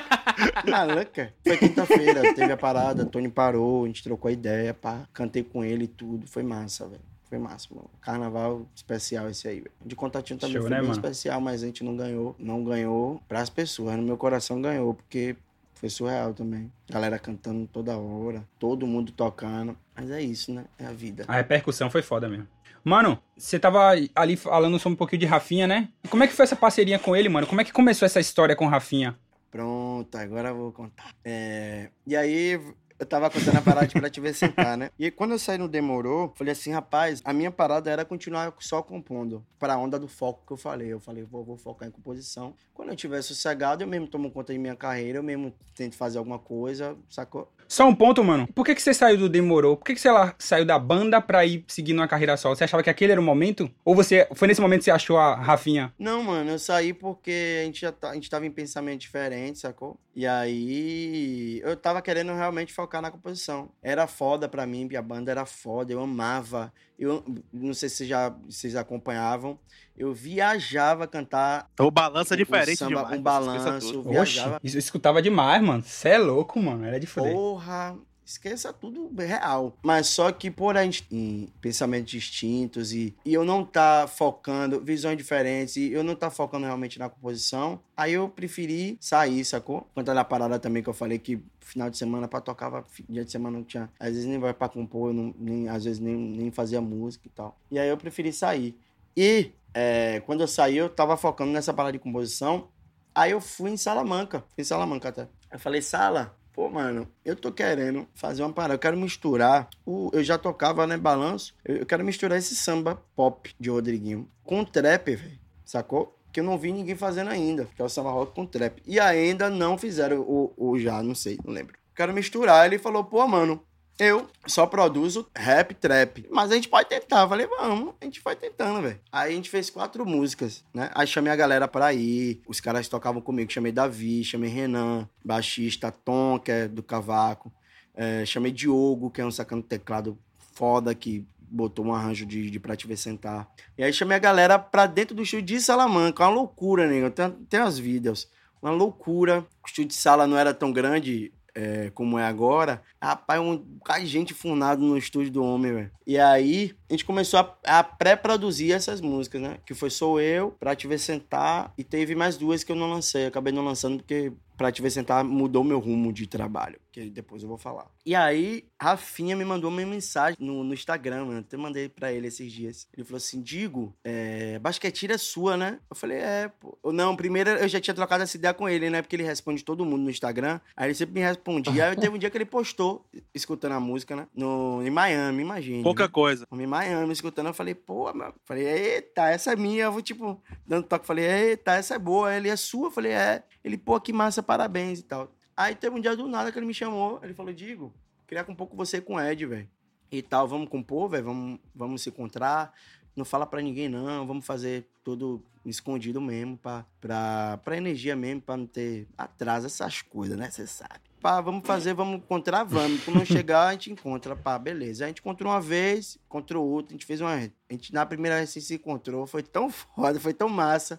Maluca. Foi quinta-feira, teve a parada, Tony parou, a gente trocou a ideia, pá. Cantei com ele e tudo. Foi massa, velho. Foi massa, mano. Carnaval especial esse aí, velho. De contatinho também Show, foi né, bem especial, mas a gente não ganhou. Não ganhou pras pessoas. No meu coração ganhou, porque foi surreal também. Galera cantando toda hora, todo mundo tocando. Mas é isso, né? É a vida. A repercussão foi foda mesmo. Mano, você tava ali falando sobre um pouquinho de Rafinha, né? Como é que foi essa parceria com ele, mano? Como é que começou essa história com o Rafinha? Pronto, agora eu vou contar. É, E aí, eu tava contando a parada de pra te ver sentar, né? E quando eu saí no Demorou, falei assim, rapaz, a minha parada era continuar só compondo. Pra onda do foco que eu falei. Eu falei, vou, vou focar em composição. Quando eu tiver sossegado, eu mesmo tomo conta de minha carreira, eu mesmo tento fazer alguma coisa, sacou? Só um ponto, mano. Por que, que você saiu do Demorou? Por que, que você lá, saiu da banda pra ir seguindo uma carreira solo? Você achava que aquele era o momento? Ou você foi nesse momento que você achou a Rafinha? Não, mano, eu saí porque a gente já tá, a gente tava em pensamento diferente, sacou? E aí eu tava querendo realmente focar na composição. Era foda pra mim, a banda era foda, eu amava. Eu não sei se vocês já vocês acompanhavam. Eu viajava cantar O balanço é diferente um samba, demais. um balanço. Oxe, viajava. isso eu escutava demais, mano. Você é louco, mano. Era de foder. Porra, esqueça tudo real. Mas só que por a gente em pensamentos distintos e, e eu não tá focando, visões diferentes, e eu não tá focando realmente na composição, aí eu preferi sair, sacou? Quanto a parada também que eu falei que final de semana pra tocava, dia de semana não tinha, às vezes nem vai pra compor, não, nem, às vezes nem, nem fazia música e tal. E aí eu preferi sair. E é, quando eu saí, eu tava focando nessa parada de composição, Aí eu fui em Salamanca, fui em Salamanca até. Eu falei, Sala, pô, mano, eu tô querendo fazer uma parada, eu quero misturar. O, eu já tocava, né, balanço. Eu, eu quero misturar esse samba pop de Rodriguinho com trap, velho. Sacou? Que eu não vi ninguém fazendo ainda, que é o samba rock com trap. E ainda não fizeram, ou, ou já, não sei, não lembro. Quero misturar. Ele falou, pô, mano, eu só produzo rap, trap. Mas a gente pode tentar. Falei, vamos, a gente vai tentando, velho. Aí a gente fez quatro músicas, né? Aí chamei a galera pra ir. Os caras tocavam comigo. Chamei Davi, chamei Renan, baixista, Tom, que é do Cavaco. É, chamei Diogo, que é um sacando teclado foda, que botou um arranjo de, de Pra Te Ver Sentar. E aí chamei a galera pra dentro do estúdio de Salamanca. Uma loucura, nego. Tem, tem as vídeos. Uma loucura. O estúdio de sala não era tão grande é, como é agora. Rapaz, um bocado de gente funado no estúdio do homem, velho. E aí, a gente começou a, a pré-produzir essas músicas, né? Que foi Sou Eu, Pra Te Ver Sentar, e teve mais duas que eu não lancei. Acabei não lançando porque Pra Te Ver Sentar mudou meu rumo de trabalho, que depois eu vou falar. E aí, Rafinha me mandou uma mensagem no, no Instagram, mano. Até mandei pra ele esses dias. Ele falou assim: Digo, é, basqueteira é sua, né? Eu falei: É, pô. Não, primeiro eu já tinha trocado essa ideia com ele, né? Porque ele responde todo mundo no Instagram. Aí ele sempre me respondia. aí teve um dia que ele postou, escutando a música, né? No, em Miami, imagina. Pouca coisa. Em Miami, escutando, eu falei, pô, mano. Falei, eita, essa é minha. Eu vou, tipo, dando toque. Falei, eita, essa é boa. Ele é sua. Eu falei, é. Ele, pô, que massa, parabéns e tal. Aí teve um dia do nada que ele me chamou. Ele falou, Digo, queria compor com você com o Ed, velho. E tal, vamos compor, velho. Vamos, vamos se encontrar. Não fala pra ninguém, não. Vamos fazer tudo escondido mesmo, pra, pra, pra energia mesmo, pra não ter atraso, essas coisas, né? Você sabe. Pá, vamos fazer, vamos encontrar, vamos. Quando chegar, a gente encontra, pá, beleza. A gente encontrou uma vez, encontrou outra, a gente fez uma. A gente, na primeira vez que se encontrou, foi tão foda, foi tão massa.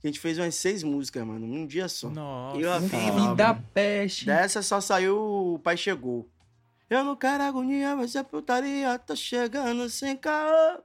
Que a gente fez umas seis músicas, mano, num dia só. Nossa. Eu afirmo. da peste. Dessa só saiu o Pai Chegou. Eu não quero agonia, mas é putaria, tô chegando sem caô.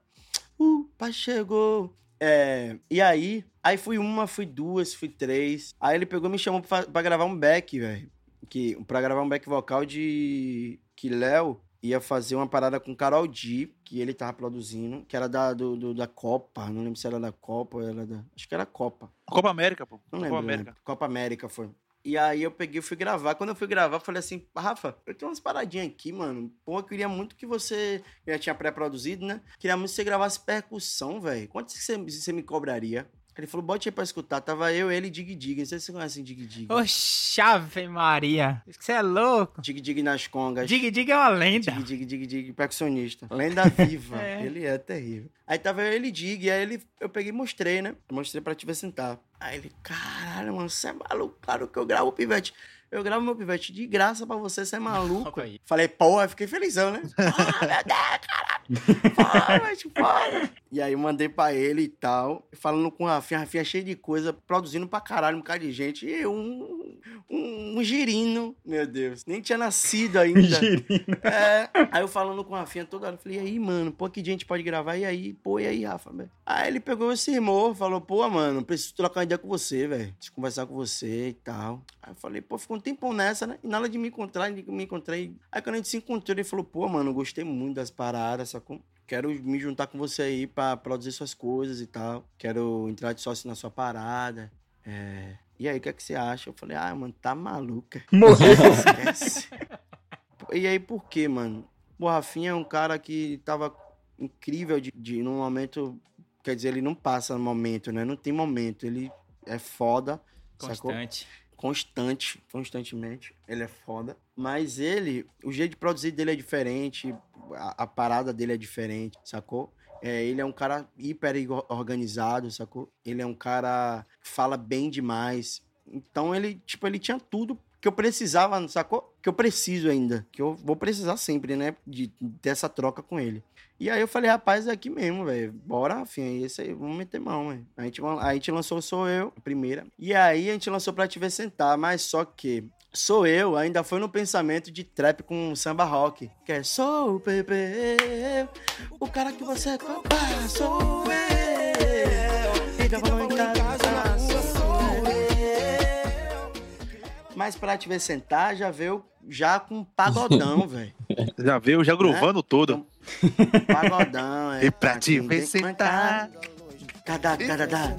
O pai chegou. É, e aí, aí fui uma, fui duas, fui três. Aí ele pegou e me chamou pra, pra gravar um back, velho. Que, pra gravar um back vocal de. Que Léo ia fazer uma parada com Carol D, que ele tava produzindo, que era da, do, do- da Copa. Não lembro se era da Copa ou era da. Acho que era Copa. Copa América, pô. Não Copa lembro. América. né? Copa América foi. E aí eu peguei e fui gravar. Quando eu fui gravar, eu falei assim, Rafa, eu tenho umas paradinhas aqui, mano. Pô, eu queria muito que você. Eu já tinha pré-produzido, né? Queria muito que você gravasse percussão, velho. Quanto que você, você me cobraria? Ele falou, bote aí pra escutar. Tava eu, ele e Dig Dig. Não sei se você conhece Dig Dig. Oxe, Ave Maria. Você é louco. Dig Dig nas congas. Dig Dig é uma lenda. Dig, dig, dig, dig, percussionista. Lenda viva. É. Ele é terrível. Aí tava eu, ele e dig, e aí ele, eu peguei e mostrei, né? Eu mostrei pra te ver sentar. Aí ele, caralho, mano, você é maluco, claro que eu gravo, pivete. Eu gravo meu pivete de graça pra você, você é maluco. Falei, porra, fiquei felizão, né? Ah, meu Deus, caralho. Fala, mas fala. E aí eu mandei pra ele e tal, falando com o Rafinha, Rafinha cheio de coisa, produzindo pra caralho, um bocado de gente. E eu, um, um, um girino, meu Deus. Nem tinha nascido ainda. Girino. É. Aí eu falando com o Rafinha toda hora, eu falei, e aí, mano, pô, que dia a gente pode gravar? E aí, pô, e aí, Rafa, velho? Aí ele pegou esse irmão, falou, pô, mano, preciso trocar uma ideia com você, velho. Preciso conversar com você e tal. Aí eu falei, pô, ficou um tempão nessa, né? E nada de me encontrar, de me encontrei. Aí quando a gente se encontrou, ele falou, pô, mano, gostei muito das paradas, sacou? Quero me juntar com você aí pra produzir suas coisas e tal. Quero entrar de sócio na sua parada. É... E aí, o que é que você acha? Eu falei, ah, mano, tá maluca. Morreu. Esquece. e aí, por quê, mano? O Rafinha é um cara que tava incrível de, de num momento. Quer dizer, ele não passa no momento, né? Não tem momento. Ele é foda. Sacou? Constante. constante, constantemente. Ele é foda. Mas ele, o jeito de produzir dele é diferente, a, a parada dele é diferente, sacou? É, ele é um cara hiper organizado, sacou? Ele é um cara que fala bem demais. Então ele, tipo, ele tinha tudo que eu precisava, sacou? Que eu preciso ainda. Que eu vou precisar sempre, né? De, dessa troca com ele. E aí eu falei, rapaz, é aqui mesmo, velho. Bora, Rafinha. Esse aí, vamos meter mão, velho. A gente, a gente lançou Sou Eu, a primeira. E aí a gente lançou Pra Te Ver Sentar, mas só que Sou Eu ainda foi no pensamento de trap com samba rock. Que é Sou o bebê, o cara que você compara, sou eu. Fica Mas Pra Te Ver Sentar já veio já com pagodão, velho. Já veio já gruvando tudo. Pagodão, é. E pra te ver sentar. Cada, cada, cada.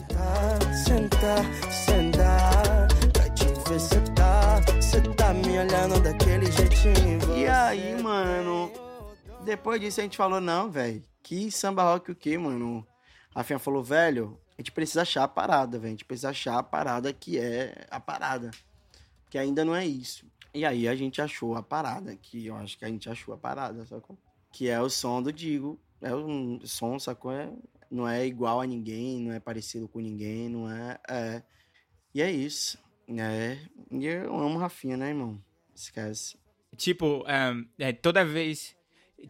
Sentar, sentar, pra te ver sentar. Cê tá me olhando daquele jeitinho. E aí, mano, depois disso a gente falou, não, velho, que samba rock o quê, mano? A Rafinha falou, velho, a gente precisa achar a parada, velho, a gente precisa achar a parada que é a parada, que ainda não é isso. E aí a gente achou a parada, que eu acho que a gente achou a parada, sacou? Que é o som do Digo, é um som, sacou? É, não é igual a ninguém, não é parecido com ninguém, não é... é. E é isso, é... E eu amo Rafinha, né, irmão? Esquece. Tipo, ahn, é, toda vez.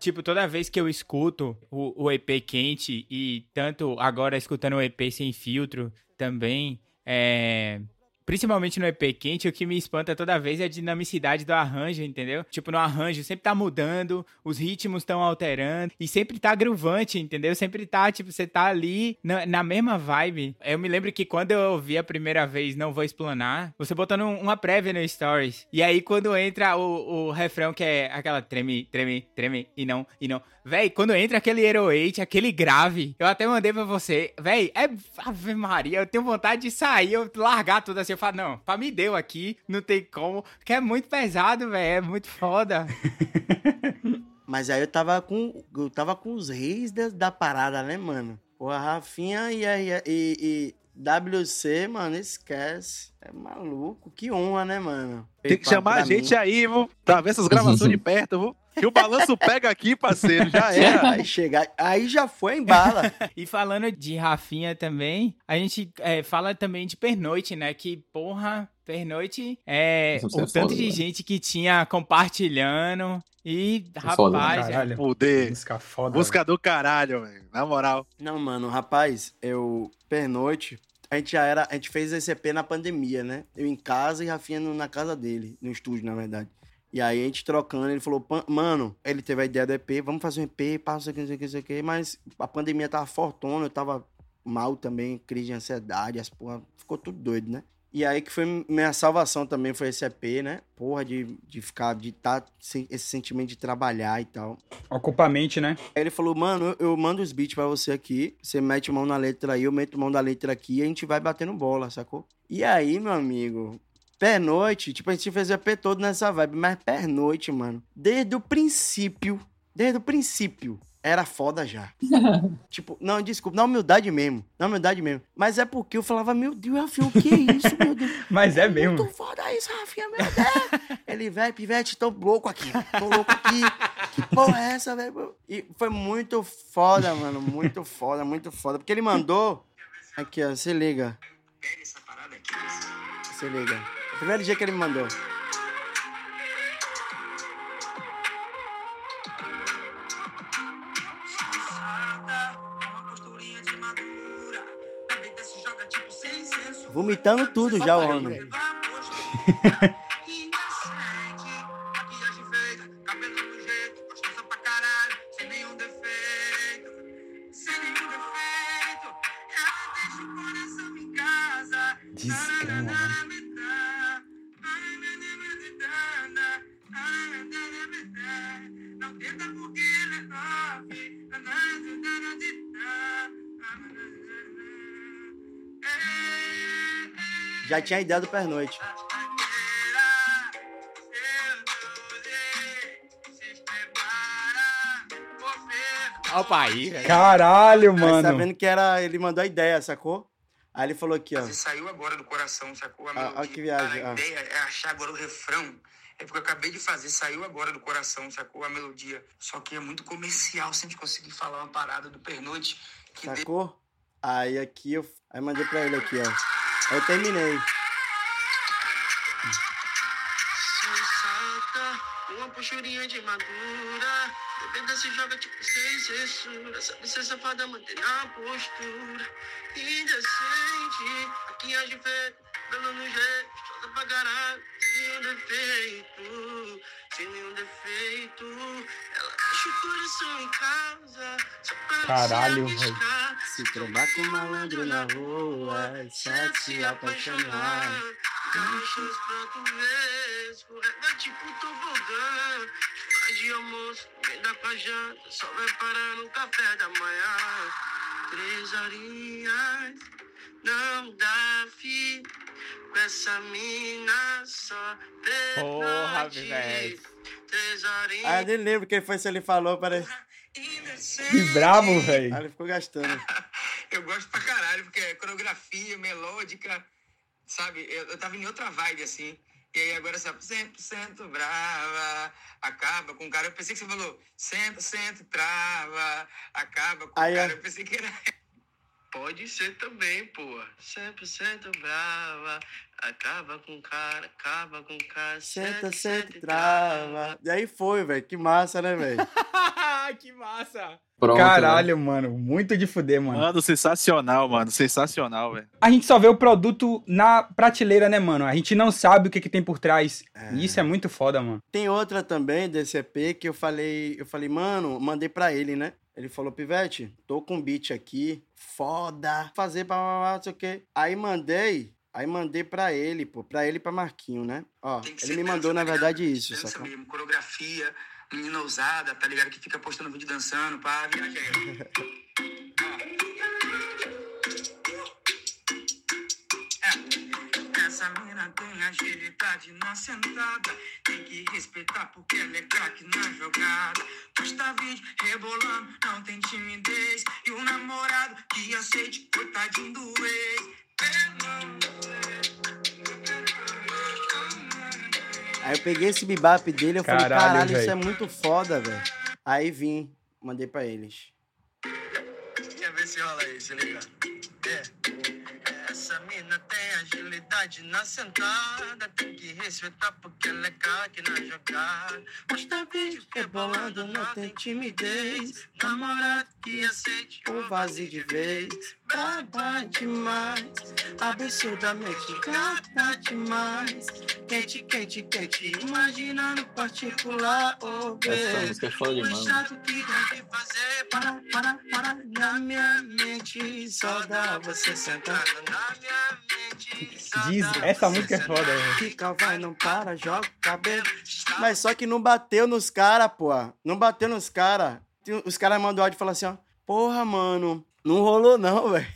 Tipo, toda vez que eu escuto o, o EP quente e tanto agora escutando o EP sem filtro também, é. Principalmente no EP quente, o que me espanta toda vez é a dinamicidade do arranjo, entendeu? Tipo, no arranjo sempre tá mudando, os ritmos estão alterando e sempre tá groovante, entendeu? Sempre tá, tipo, você tá ali na, na mesma vibe. Eu me lembro que quando eu ouvi a primeira vez Não Vou Explanar, você botando um- uma prévia no Stories. E aí quando entra o, o refrão que é aquela treme, treme, treme e não, e não. Véi, quando entra aquele Hero 8, aquele grave, eu até mandei pra você. Véi, é Ave Maria, eu tenho vontade de sair, eu largar tudo assim. Eu falo, não, pra me deu aqui, não tem como. Que é muito pesado, véi, é muito foda. Mas aí eu tava com. Eu tava com os reis da, da parada, né, mano? A Rafinha e, a- e, e, WC, mano, esquece. É maluco. Que honra, né, mano? Tem que chamar a gente mim. aí, viu? Pra ver essas gravações de perto, viu? Que o balanço pega aqui, parceiro. Já era. Aí chegar. Aí já foi em bala. E falando de Rafinha também, a gente é, fala também de Pernoite, né? Que, porra, Pernoite é Isso o é tanto foda, de né? gente que tinha compartilhando. E, foda, né? rapaz, é- Caralho. Poder. Música foda. Música do caralho, velho. Na moral. Não, mano, rapaz, eu. Pernoite. A gente já era. A gente fez esse EP na pandemia, né? Eu em casa e Rafinha na casa dele, no estúdio, na verdade. E aí a gente trocando, ele falou, "Pan- mano, ele teve a ideia do EP, vamos fazer um EP, passa aqui, não sei o que, não sei o que, mas a pandemia tava fortona, eu tava mal também, crise de ansiedade, as porra, ficou tudo doido, né? E aí que foi minha salvação também, foi esse EP, né? Porra, de, de ficar, de estar esse sentimento de trabalhar e tal. Ocupa a mente, né? Aí ele falou, mano, eu, eu mando os beats pra você aqui, você mete mão na letra aí, eu meto mão da letra aqui e a gente vai batendo bola, sacou? E aí, meu amigo, pernoite, tipo, a gente fez o EP todo nessa vibe, mas pernoite, mano, desde o princípio, desde o princípio, era foda já. tipo, não, desculpa, na humildade mesmo, na humildade mesmo. Mas é porque eu falava, meu Deus, Rafinha, o que é isso, meu Deus? Mas é mesmo. Muito foda isso, Rafinha, meu Deus. Ele, velho, pivete, tô louco aqui. Tô louco aqui. Que porra é essa, velho? E foi muito foda, mano. Muito foda, muito foda. Porque ele mandou. Aqui, ó, se liga. Se liga. Primeiro dia que ele me mandou. Vomitando tudo já o homem. Já tinha a ideia do pernoite. Opa aí, velho. Caralho, Mas mano. sabendo que era. Ele mandou a ideia, sacou? Aí ele falou aqui, ó. Mas saiu agora do coração, sacou? A Ah, melodia. ah, que viagem, A ah. ideia é achar agora o refrão. É porque eu acabei de fazer, saiu agora do coração, sacou? A melodia. Só que é muito comercial, sem a gente conseguir falar uma parada do pernoite. Que de- Sacou? Aí aqui eu. Aí mandei pra ele aqui, ó. Aí eu uma puxurinha de madura. Bebida se joga tipo sem censura. Sabe ser safada, mantém na postura. Indecente, aqui age feio, dando no jeito. Toda pra caralho, sem nenhum defeito. Sem nenhum defeito. Ela deixa o coração em casa. Só pra Caralho, se arriscar. Se trombar com malandro na rua, é só se apaixonar. Chance pra tu ver. Escorrega tipo tobogã. Faz de almoço, dá pra janta. Só vai parar no café da manhã. Três horinhas, não dá fim. Com essa mina só Porra, velho. Três horinhas. Eu nem lembro quem foi se ele falou, peraí. Que brabo, velho. Aí ele ficou gastando. Eu gosto pra caralho, porque é coreografia, melódica, sabe? Eu, eu tava em outra vibe, assim. E aí agora, sabe, 100% brava, acaba com o cara. Eu pensei que você falou 100% trava, acaba com Aí, o cara. Eu pensei que era... Pode ser também, pô. 100% brava, acaba com cara, acaba com cara. Senta, senta e trava. E aí foi, velho. Que massa, né, velho? que massa. Pronto, né? Caralho, mano. Muito de fuder, mano. Mano, sensacional, mano. Sensacional, velho. A gente só vê o produto na prateleira, né, mano? A gente não sabe o que, que tem por trás. E isso é muito foda, mano. Tem outra também desse EP que eu falei, eu falei, mano, mandei pra ele, né? Ele falou, Pivete, tô com um beat aqui, foda, fazer pra não sei o quê. Aí mandei, aí mandei pra ele, pô, pra ele e pra Marquinho, né? Ó, ele me mandou, na verdade, isso, sacou? mesmo, coreografia, menina ousada, tá ligado? Que fica postando vídeo dançando, pá, viaja Essa mina tem agilidade na sentada. Tem que respeitar porque ela é craque na jogada. Posta vídeo rebolando, não tem timidez. E o namorado que aceite, coitadinho do ex. Aí eu peguei esse bebop dele, eu falei, Caralho, caralho, isso é muito foda, velho. Aí vim, mandei pra eles. Quer ver se rola aí, se liga. É. Essa mina tem agilidade na sentada. Tem que respeitar porque ela é craque na jogada. Posta vídeo rebolando, não tem timidez. Namorado que aceite O vazio de vez, braba demais, absurdamente gata demais. Quente, quente, quente, imagina no particular, oh, Essa música é foda O demais. que deve fazer para, para, para. Na minha mente só dá você sentar. Na minha mente. Diz, essa música é foda, velho. Fica, vai, não para, joga o cabelo. Mas só que não bateu nos caras, pô. Não bateu nos caras. Os caras mandam áudio e falam assim, ó. Porra, mano, não rolou não, velho.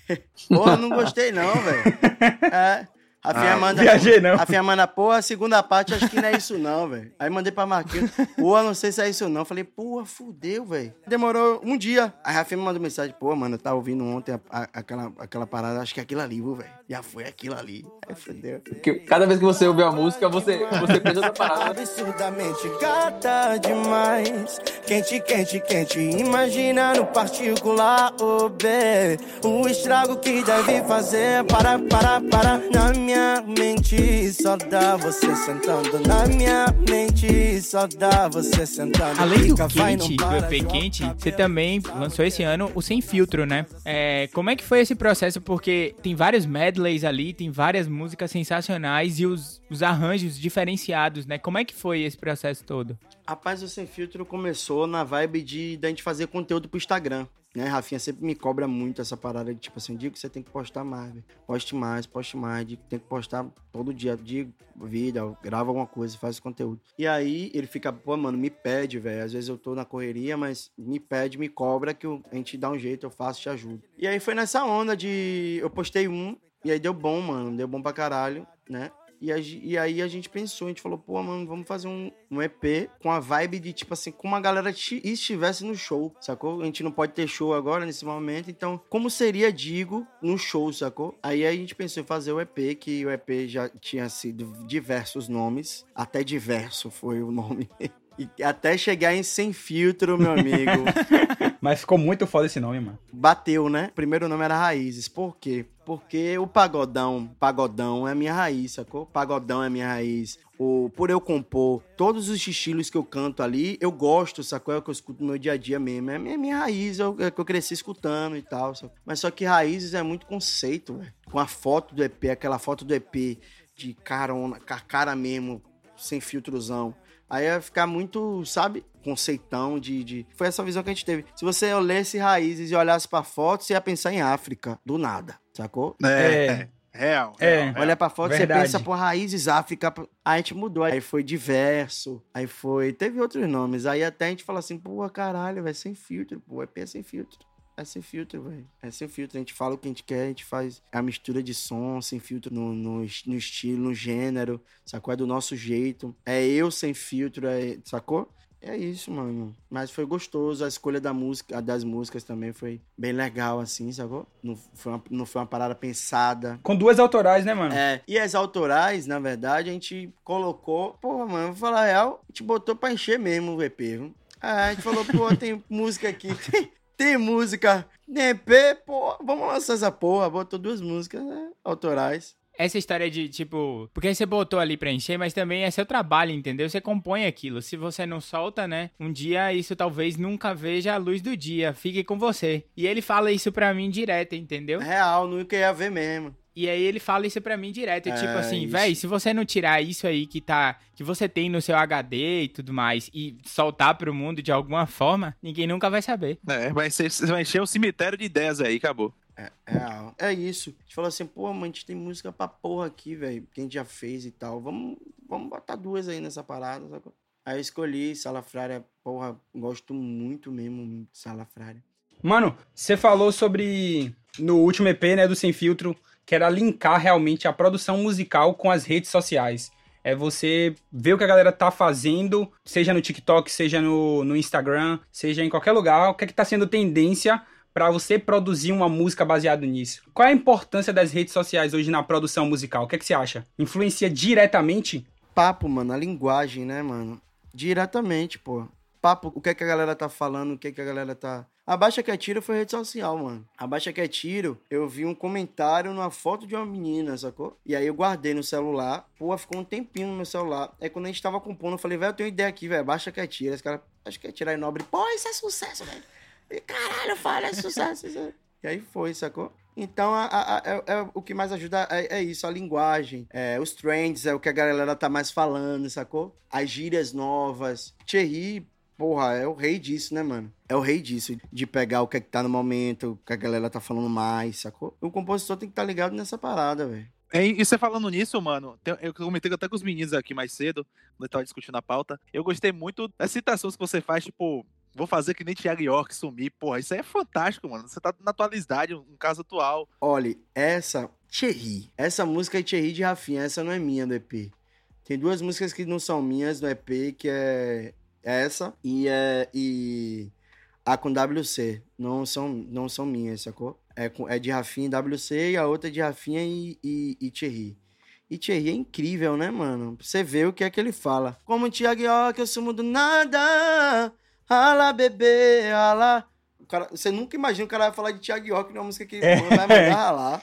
Porra, não gostei não, velho. É. A Fia Ah, manda. Viajei, não. A Fia manda, porra, a segunda parte acho que não é isso não, velho. Aí mandei pra Marquinhos. Porra, não sei se é isso não. Falei, porra, fudeu, velho. Demorou um dia. Aí a Fia me mandou mensagem, pô, mano, eu tava ouvindo ontem a- a- aquela, aquela parada, acho que é aquilo ali, viu, velho. Já foi aquilo ali. Aí fudeu. Porque cada vez que você ouve a música, você, você pensa outra parada. Absurdamente gata demais. Quente, quente, quente. Imagina no particular, oh baby. O estrago que deve fazer. Para, para, para. Na minha minha mente, só dá você sentando na minha mente, só dá você sentando. Além do Quente, do EP Quente, a você também lançou esse ano o Sem Filtro, né? É, como é que foi esse processo? Porque tem vários medleys ali, tem várias músicas sensacionais e os, os arranjos diferenciados, né? Como é que foi esse processo todo? Rapaz, o Sem Filtro começou na vibe de da gente fazer conteúdo pro Instagram. Né, Rafinha sempre me cobra muito essa parada de tipo assim, digo que você tem que postar mais, velho. Poste mais, poste mais, digo que tem que postar todo dia, digo, vídeo, grava alguma coisa, faz conteúdo. E aí ele fica, pô, mano, me pede, velho. Às vezes eu tô na correria, mas me pede, me cobra que eu- a gente dá um jeito, eu faço, te ajudo. E aí foi nessa onda de. Eu postei um, e aí deu bom, mano. Deu bom pra caralho, né? E, a e aí a gente pensou, a gente falou, pô, mano, vamos fazer um, um EP com a vibe de, tipo assim, como a galera ti- estivesse no show, sacou? A gente não pode ter show agora, nesse momento, então, como seria Digo no show, sacou? Aí a gente pensou em fazer o EP, que o EP já tinha sido diversos nomes, até diverso foi o nome. E até chegar em Sem Filtro, meu amigo. Mas ficou muito foda esse nome, mano. bateu, né? O primeiro nome era Raízes. Por quê? Porque o pagodão, pagodão é a minha raiz, sacou? Pagodão é a minha raiz. O, por eu compor todos os estilos que eu canto ali, eu gosto, sacou? É o que eu escuto no meu dia a dia mesmo. É a minha, minha raiz, é o é que eu cresci escutando e tal. sacou? Mas só que Raízes é muito conceito, velho. Com a foto do EP, aquela foto do EP de carona, cara mesmo, sem filtrozão. Aí ia ficar muito, sabe? Conceitão de, de. Foi essa visão que a gente teve. Se você lesse raízes e olhasse pra foto, você ia pensar em África, do nada, sacou? É, É. é. Real. É. real. Olha pra foto, Verdade. você pensa, pô, raízes África. Aí a gente mudou. Aí foi diverso. Aí foi. Teve outros nomes. Aí até a gente fala assim, pô, caralho, vai sem filtro, pô. EP é sem filtro. É sem filtro, velho. É sem filtro. A gente fala o que a gente quer, a gente faz a mistura de som, sem filtro no, no, no estilo, no gênero, sacou? É do nosso jeito. É eu sem filtro, é, sacou? É isso, mano. Mas foi gostoso. A escolha da música, das músicas também foi bem legal, assim, sacou? Não foi uma, não foi uma parada pensada. Com duas autorais, né, mano? É, e as autorais, na verdade, a gente colocou. Pô, mano, vou falar a real, a gente botou pra encher mesmo o EP, viu? É, a gente falou, pô, tem música aqui, tem, tem música, EP, pô, vamos lançar essa porra. Botou duas músicas né, autorais. Essa história de, tipo, porque você botou ali pra encher, mas também é seu trabalho, entendeu? Você compõe aquilo. Se você não solta, né? Um dia isso talvez nunca veja a luz do dia. Fique com você. E ele fala isso pra mim direto, entendeu? Real, nunca ia ver mesmo. E aí ele fala isso pra mim direto, É, tipo assim, véi, se você não tirar isso aí que tá, que você tem no seu HD e tudo mais e soltar pro mundo de alguma forma, ninguém nunca vai saber. É, vai, ser, vai encher o cemitério de ideias aí, acabou. É, real. É isso. A gente falou assim, pô, mano, a gente tem música pra porra aqui, velho, que a gente já fez e tal. Vamos, vamos botar duas aí nessa parada, sacou? Aí eu escolhi Salafrária, porra, gosto muito mesmo de Salafrária. Mano, você falou sobre no último EP, né, do Sem Filtro, que era linkar realmente a produção musical com as redes sociais. É você ver o que a galera tá fazendo, seja no TikTok, seja no, no Instagram, seja em qualquer lugar, o que é que tá sendo tendência pra você produzir uma música baseada nisso. Qual é a importância das redes sociais hoje na produção musical? O que é que você acha? Influencia diretamente? Papo, mano, a linguagem, né, mano? Diretamente, pô. Papo, o que é que a galera tá falando, o que é que a galera tá. Abaixa que é tiro foi rede social, mano. Abaixa que é tiro, eu vi um comentário numa foto de uma menina, sacou? E aí eu guardei no celular. Pô, ficou um tempinho no meu celular. Aí quando a gente tava compondo, eu falei, velho, eu tenho ideia aqui, velho. Abaixa que é tiro. Esse cara, acho que é tirar aí nobre. Pô, isso é sucesso, velho. E caralho, fala, é sucesso. É... E aí foi, sacou? Então, a- a- a- é, é- o que mais ajuda é, é isso, a linguagem. É, os trends, é o que a galera tá mais falando, sacou? As gírias novas. Thierry, porra, é o rei disso, né, mano? É o rei disso, de pegar o que é que tá no momento, o que a galera tá falando mais, sacou? O compositor tem que estar ligado nessa parada, velho. É, E você falando nisso, mano, eu comentei até com os meninos aqui mais cedo, quando eu tava discutindo a pauta. Eu gostei muito das citações que você faz, tipo, vou fazer que nem Thiago York sumir. Porra, isso aí é fantástico, mano. Você tá na atualidade, um caso atual. Olha, essa Thierry, essa música é Thierry de Rafinha, essa não é minha do EP. Tem duas músicas que não são minhas do EP, que é essa e é e a com WC. Não são, não são minhas, sacou? É, com- é de Rafinha e WC e a outra é de Rafinha e, e, e Thierry. E Thierry é incrível, né, mano? Pra Você vê o que é que ele fala. Como Thiago York, eu sumo do nada. Rala, bebê, rala. O cara, você nunca imagina o cara vai falar de Thiago York numa música que É. vai mandar ralar.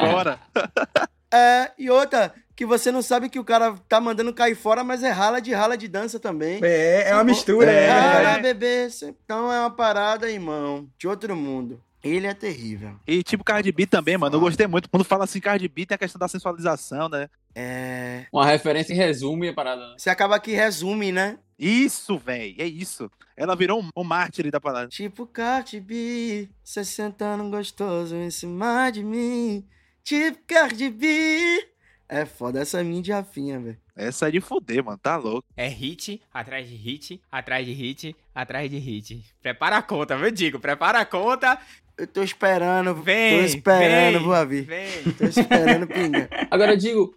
Fora. É, e outra, que você não sabe que o cara tá mandando cair fora, mas é rala de rala de dança também. É, é uma mistura, é, É. Rala, verdade. bebê. Então é uma parada, irmão, de outro mundo. Ele é terrível. E tipo Cardi B também, mano. Eu gostei muito. Quando fala assim Cardi B, tem a questão da sensualização, né? É. Uma referência em resumo e a parada. né? Você acaba que resume, né? Isso, véi. É isso. Ela virou um, um mártir da parada. Tipo Cardi B, cê sentando gostoso em cima de mim. Tipo Cardi B. É foda essa minha de Rafinha, velho. Essa é de fuder, mano. Tá louco. É hit, atrás de hit, atrás de hit, atrás de hit. Prepara a conta, eu digo, prepara a conta. Eu tô esperando, Vem, tô esperando, vou vir. Vem. Tô esperando pinga. Agora, eu digo,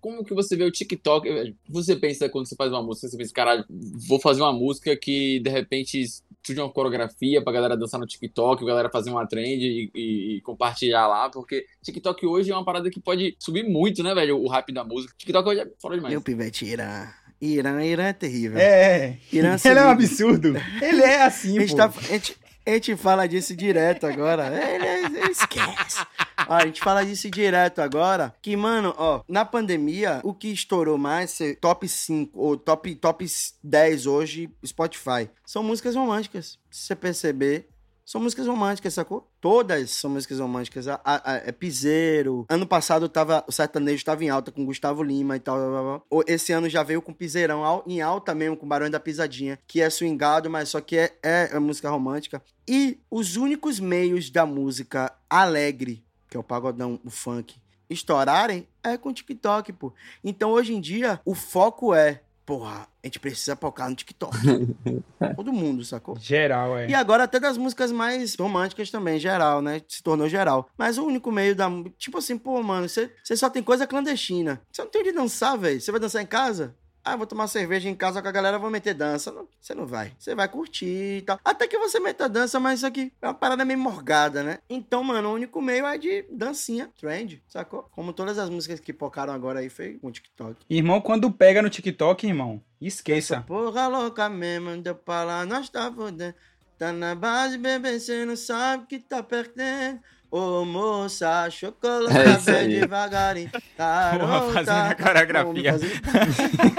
como que você vê o TikTok? Você pensa quando você faz uma música, você pensa, caralho, vou fazer uma música que de repente surge uma coreografia pra galera dançar no TikTok, a galera fazer uma trend e, e- e compartilhar lá, porque TikTok hoje é uma parada que pode subir muito, né, velho? O rap da música. TikTok hoje é fora demais. Meu pivete Irã. Irã, Irã é terrível. É, Irã se ele é um absurdo. Ele é assim, A gente, pô. tá- a, gente, a gente fala disso direto agora. Ele, ele esquece. Ó, a gente fala disso direto agora. Que, mano, ó, na pandemia, o que estourou mais, top 5 ou top, top 10 hoje, Spotify, são músicas românticas. Se você perceber. São músicas românticas, sacou? Todas são músicas românticas. A, a- a- é piseiro. Ano passado tava, o sertanejo tava em alta com Gustavo Lima e tal. blá, blá, blá. Esse ano já veio com piseirão em alta mesmo, com Barões da Pisadinha, que é swingado, mas só que é, é, é música romântica. E os únicos meios da música alegre, que é o pagodão, o funk, estourarem é com TikTok, pô. Então hoje em dia o foco é, porra, a gente precisa focar no TikTok. Todo mundo, sacou? Geral, é. E agora até das músicas mais românticas também, geral, né? Se tornou geral. Mas o único meio da. Tipo assim, pô, mano, você você só tem coisa clandestina. Você não tem onde dançar, velho. Você vai dançar em casa? Ah, vou tomar cerveja em casa com a galera, vou meter dança. Não, Você não vai. Você vai curtir e tal. Até que você meta dança, mas isso aqui é uma parada meio morgada, né? Então, mano, o único meio é de dancinha, trend, sacou? Como todas as músicas que pocaram agora aí foi com o TikTok. Irmão, quando pega no TikTok, irmão, esqueça. Porra louca mesmo, deu pra lá, nós tá fudendo. Tá na base, bebê, cê não sabe que tá perdendo. Ô moça, chocolate É bem devagarinho. Garota. fazendo a coreografia. Fazer-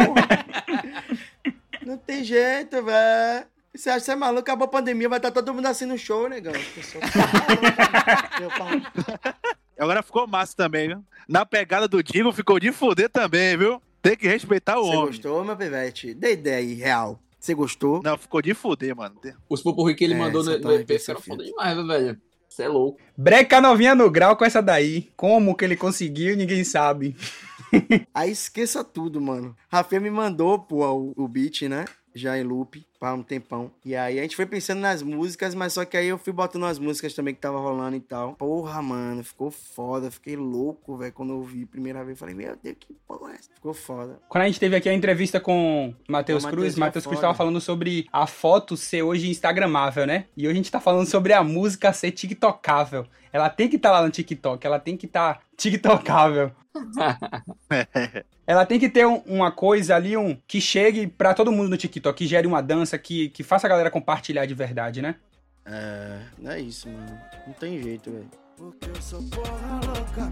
Porra. Não tem jeito, velho. Você acha que você é maluco? Acabou a pandemia, vai estar todo mundo assim no show, negão. Agora ficou massa também, viu? Na pegada do Digo ficou de fuder também, viu? Tem que respeitar o Você homem. gostou, meu pivete? Dê ideia aí, real. Você gostou? Não, ficou de fuder, mano. Os popurri que ele É, mandou no, no EP ficaram foda demais, velho. Você é louco. Breca novinha no grau com essa daí. Como que ele conseguiu, ninguém sabe. Aí esqueça tudo, mano. Rafael me mandou, pô, o, o beat, né? Já em loop, há um tempão. E aí a gente foi pensando nas músicas, mas só que aí eu fui botando as músicas também que tava rolando e tal. Porra, mano, ficou foda. Fiquei louco, velho, quando eu ouvi a primeira vez. Falei, meu Deus, que porra é essa? Ficou foda. Quando a gente teve aqui a entrevista com Matheus O Matheus Cruz, é Matheus Cruz tava falando sobre a foto ser hoje instagramável, né? E hoje a gente tá falando sobre a música ser tiktocável. Ela tem que estar lá no TikTok, ela tem que estar tiktocável. Ela tem que ter um- uma coisa ali, um que chegue pra todo mundo no TikTok, que gere uma dança, que, que faça a galera compartilhar de verdade, né? É, é isso, mano. Não tem jeito, velho. Porque eu sou porra louca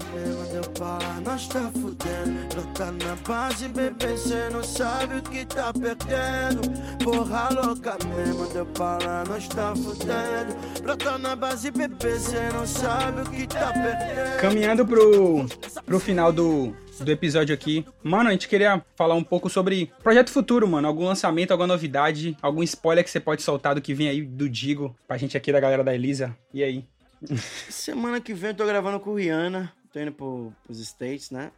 deu nós tá fudendo. Na base, bebê, cê não sabe o que tá perdendo. Porra louca mesmo, deu nós tá fudendo. Na base, bebê, cê não sabe o que tá perdendo. Caminhando pro, pro final do, do episódio aqui. Mano, a gente queria falar um pouco sobre projeto futuro, mano. Algum lançamento, alguma novidade, algum spoiler que você pode soltar do que vem aí do Digo pra gente aqui da galera da Elisa. E aí? Semana que vem eu tô gravando com o Rihanna. Tô indo pro, pros States, né?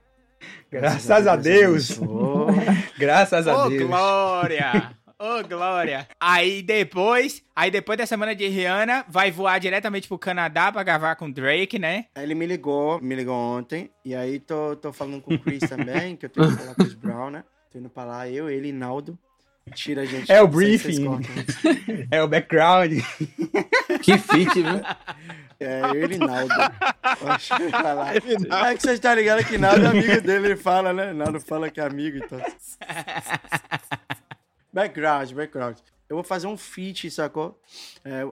Graças a Deus! Graças a Ô, Deus! Glória! Ô, Glória! Aí depois, aí depois da semana de Rihanna, vai voar diretamente pro Canadá pra gravar com Drake, né? Ele me ligou, me ligou ontem. E aí tô, tô falando com o Chris também, que eu tenho que falar com o Chris Brown, né? Tô indo pra lá, eu, ele e Naldo. Tira a gente. É o briefing. É o background. Que fit, viu? É, eu e ele e Naldo. Acho que vai lá. Ele e Naldo. É que vocês estão ligados que Naldo é amigo dele, ele fala, né? Naldo fala que é amigo, então. background, background. eu vou fazer um feat, sacou? É,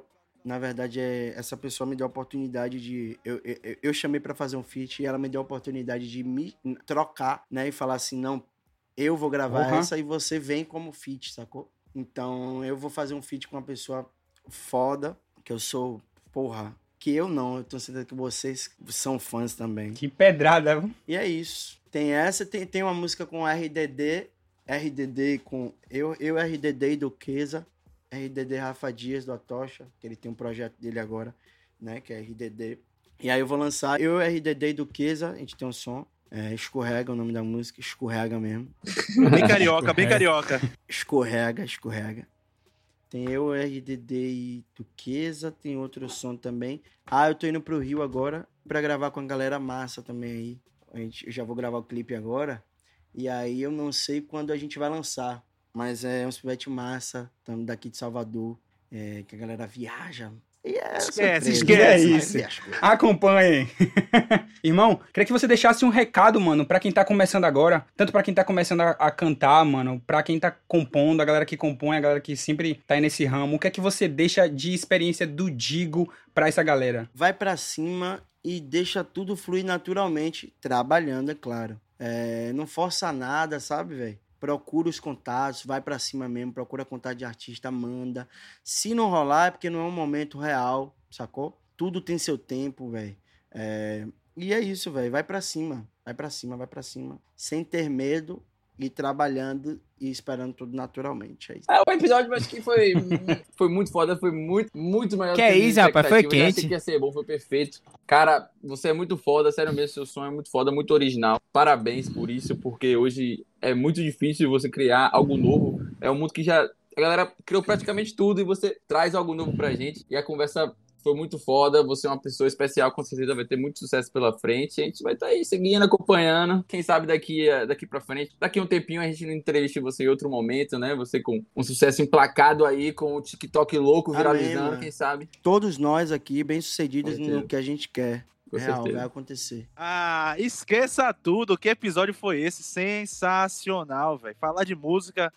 na verdade, é, essa pessoa me deu a oportunidade de. Eu, eu, eu chamei pra fazer um feat e ela me deu a oportunidade de me trocar, né? E falar assim: não, eu vou gravar Uhum. essa e você vem como feat, sacou? Então eu vou fazer um feat com uma pessoa foda, que eu sou, porra. Que eu não, eu tenho certeza que vocês são fãs também. Que pedrada. viu? E é isso. Tem essa, tem, tem uma música com RDD, RDD com eu, eu RDD e Duquesa, RDD Rafa Dias do Atocha, que ele tem um projeto dele agora, né, que é RDD. E aí eu vou lançar eu, RDD e Duquesa, a gente tem um som, é, Escorrega é o nome da música, escorrega mesmo. Bem carioca, bem carioca. Escorrega, escorrega. Tem eu, RDD e Duquesa, tem outro som também. Ah, eu tô indo pro Rio agora pra gravar com a galera massa também aí. A gente, eu já vou gravar o clipe agora. E aí eu não sei quando a gente vai lançar. Mas é um pivete massa, tamo daqui de Salvador, é, que a galera viaja. É Esquece, esquece. Coisas. Acompanhem. Irmão, queria que você deixasse um recado, mano, pra quem tá começando agora, tanto pra quem tá começando a, a cantar, mano, pra quem tá compondo, a galera que compõe, a galera que sempre tá aí nesse ramo. O que é que você deixa de experiência do Digo pra essa galera? vai pra cima e deixa tudo fluir naturalmente, trabalhando, é claro. É, não força nada, sabe, velho? Procura os contatos, vai pra cima mesmo, procura contato de artista, manda. Se não rolar, é porque não é um momento real, sacou? Tudo tem seu tempo, velho. É, e é isso, velho. Vai pra cima, vai pra cima, vai pra cima. Sem ter medo e trabalhando e esperando tudo naturalmente. É isso. É, o episódio acho que foi, foi muito foda, foi muito, muito melhor Que do é isso, rapaz, foi expectativas. Eu quente. que ia ser bom, foi perfeito. Cara, você é muito foda, sério mesmo, seu som é muito foda, muito original. Parabéns por isso, porque hoje é muito difícil você criar algo novo. É um mundo que já. A galera criou praticamente tudo e você traz algo novo pra gente. E a conversa foi muito foda. Você é uma pessoa especial, com certeza vai ter muito sucesso pela frente. A gente vai estar aí seguindo, acompanhando. Quem sabe daqui, a- daqui pra frente, daqui um tempinho a gente não entrevista você em outro momento, né? Você com um sucesso emplacado aí, com o TikTok louco Amém, viralizando, mano. quem sabe? Todos nós aqui, bem-sucedidos no que a gente quer. Com Real, certeza. vai acontecer. Ah, esqueça tudo. Que episódio foi esse? Sensacional, velho. Falar de música,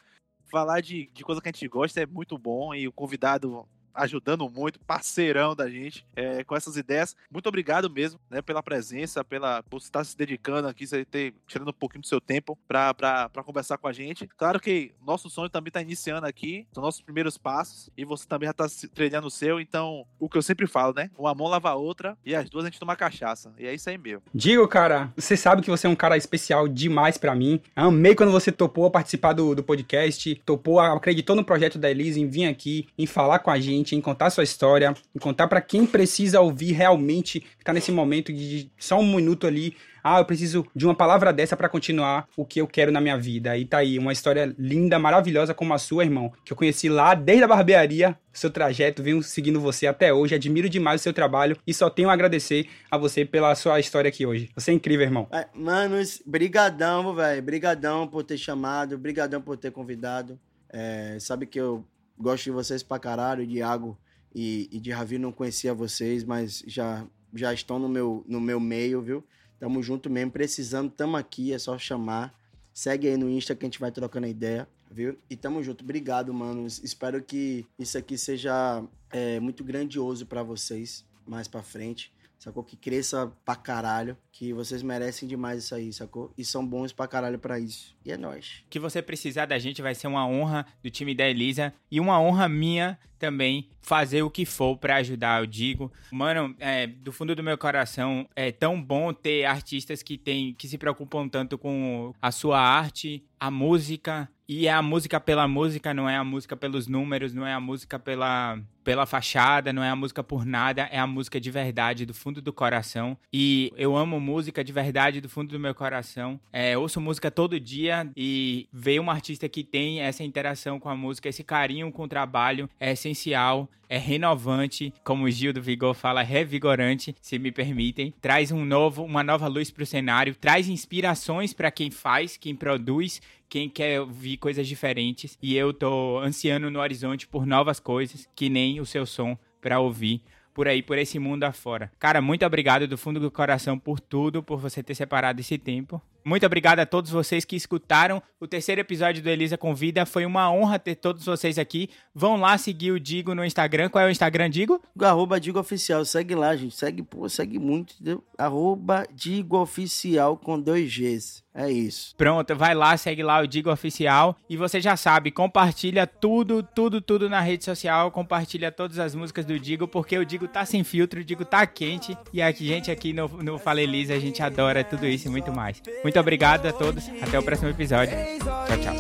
falar de, de coisa que a gente gosta é muito bom. E o convidado ajudando muito, parceirão da gente é, com essas ideias. Muito obrigado mesmo, né, pela presença, pela por estar se dedicando aqui, você ter tirando um pouquinho do seu tempo pra conversar com a gente. Claro que nosso sonho também tá iniciando aqui, são nossos primeiros passos, e você também já tá se trilhando o seu, então, o que eu sempre falo, né? Uma mão lava a outra, e as duas a gente toma cachaça. E é isso aí mesmo. Digo, cara, você sabe que você é um cara especial demais pra mim. Amei quando você topou participar do, do podcast, topou, acreditou no projeto da Elise, em vir aqui, em falar com a gente, em contar sua história, em contar pra quem precisa ouvir realmente, que tá nesse momento de só um minuto ali. Ah, eu preciso de uma palavra dessa pra continuar o que eu quero na minha vida. E tá aí, uma história linda, maravilhosa como a sua, irmão, que eu conheci lá desde a barbearia, seu trajeto, venho seguindo você até hoje, admiro demais o seu trabalho e só tenho a agradecer a você pela sua história aqui hoje. Você é incrível, irmão. É, Manos, brigadão, velho. Brigadão por ter chamado, brigadão por ter convidado. É, sabe que eu gosto de vocês pra caralho, Iago e, e de Ravi não conhecia vocês, mas já, já estão no meu, no meu meio, viu? Tamo junto mesmo, precisando, tamo aqui, é só chamar. Segue aí no Insta que a gente vai trocando ideia, viu? E tamo junto. Obrigado, manos. Espero que isso aqui seja é, muito grandioso pra vocês mais pra frente sacou? Que cresça pra caralho, que vocês merecem demais isso aí, sacou? E são bons pra caralho pra isso. E é nóis. que você precisar da gente vai ser uma honra do time da Elisa e uma honra minha também fazer o que for pra ajudar, eu digo. Mano, é, do fundo do meu coração, é tão bom ter artistas que tem, que se preocupam tanto com a sua arte, a música, e é a música pela música, não é a música pelos números, não é a música pela, pela fachada, não é a música por nada, é a música de verdade, do fundo do coração. E eu amo música de verdade, do fundo do meu coração. É, ouço música todo dia e ver uma artista que tem essa interação com a música, esse carinho com o trabalho, é essencial. É renovante, como o Gil do Vigor fala, revigorante, se me permitem. Traz um novo, uma nova luz pro cenário, traz inspirações para quem faz, quem produz, quem quer ouvir coisas diferentes. E eu tô ansiando no horizonte por novas coisas, que nem o seu som pra ouvir por aí, por esse mundo afora. Cara, muito obrigado do fundo do coração por tudo, por você ter separado esse tempo. Muito obrigado a todos vocês que escutaram o terceiro episódio do Elisa Convida. Foi uma honra ter todos vocês aqui. Vão lá seguir o Digo no Instagram. Qual é o Instagram, Digo? Arroba Digo Oficial, segue lá, gente. Segue, pô, segue muito, entendeu? Arroba Digo Oficial com dois Gs. É isso. Pronto, vai lá, segue lá o Digo Oficial. E você já sabe, compartilha tudo, tudo, tudo na rede social. Compartilha todas as músicas do Digo, porque o Digo tá sem filtro, o Digo tá quente. E a gente aqui no, no Fala Elisa, a gente adora tudo isso e muito mais. Muito obrigado a todos. Até o próximo episódio. Tchau, tchau.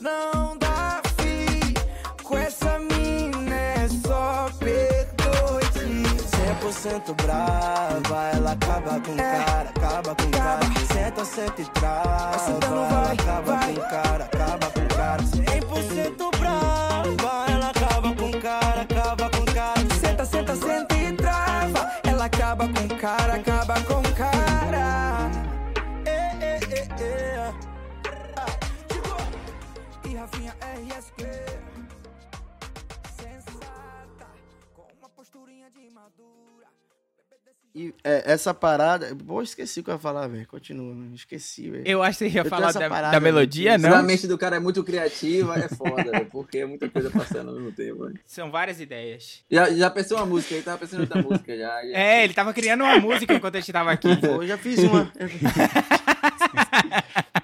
Não dá fim com essa mina, é. 100% brava, ela acaba com o cara, acaba com cara. Senta, senta e trava, ela acaba com cara, acaba com cara. 100% brava, ela acaba com cara, acaba com cara. Senta, senta, senta e trava, ela acaba com cara, acaba com é, essa parada. Pô, esqueci o que eu ia falar, velho. Continua, mano. Esqueci, velho. Eu acho que você ia Eu falar da, parada, da melodia, Se a não? mente do cara é muito criativa, é foda, né? porque é muita coisa passando ao mesmo tempo. né? São várias ideias. Já, já pensou uma música, ele tava pensando em outra música já. já. É, ele tava criando uma música enquanto a gente tava aqui. Pô, eu já fiz uma.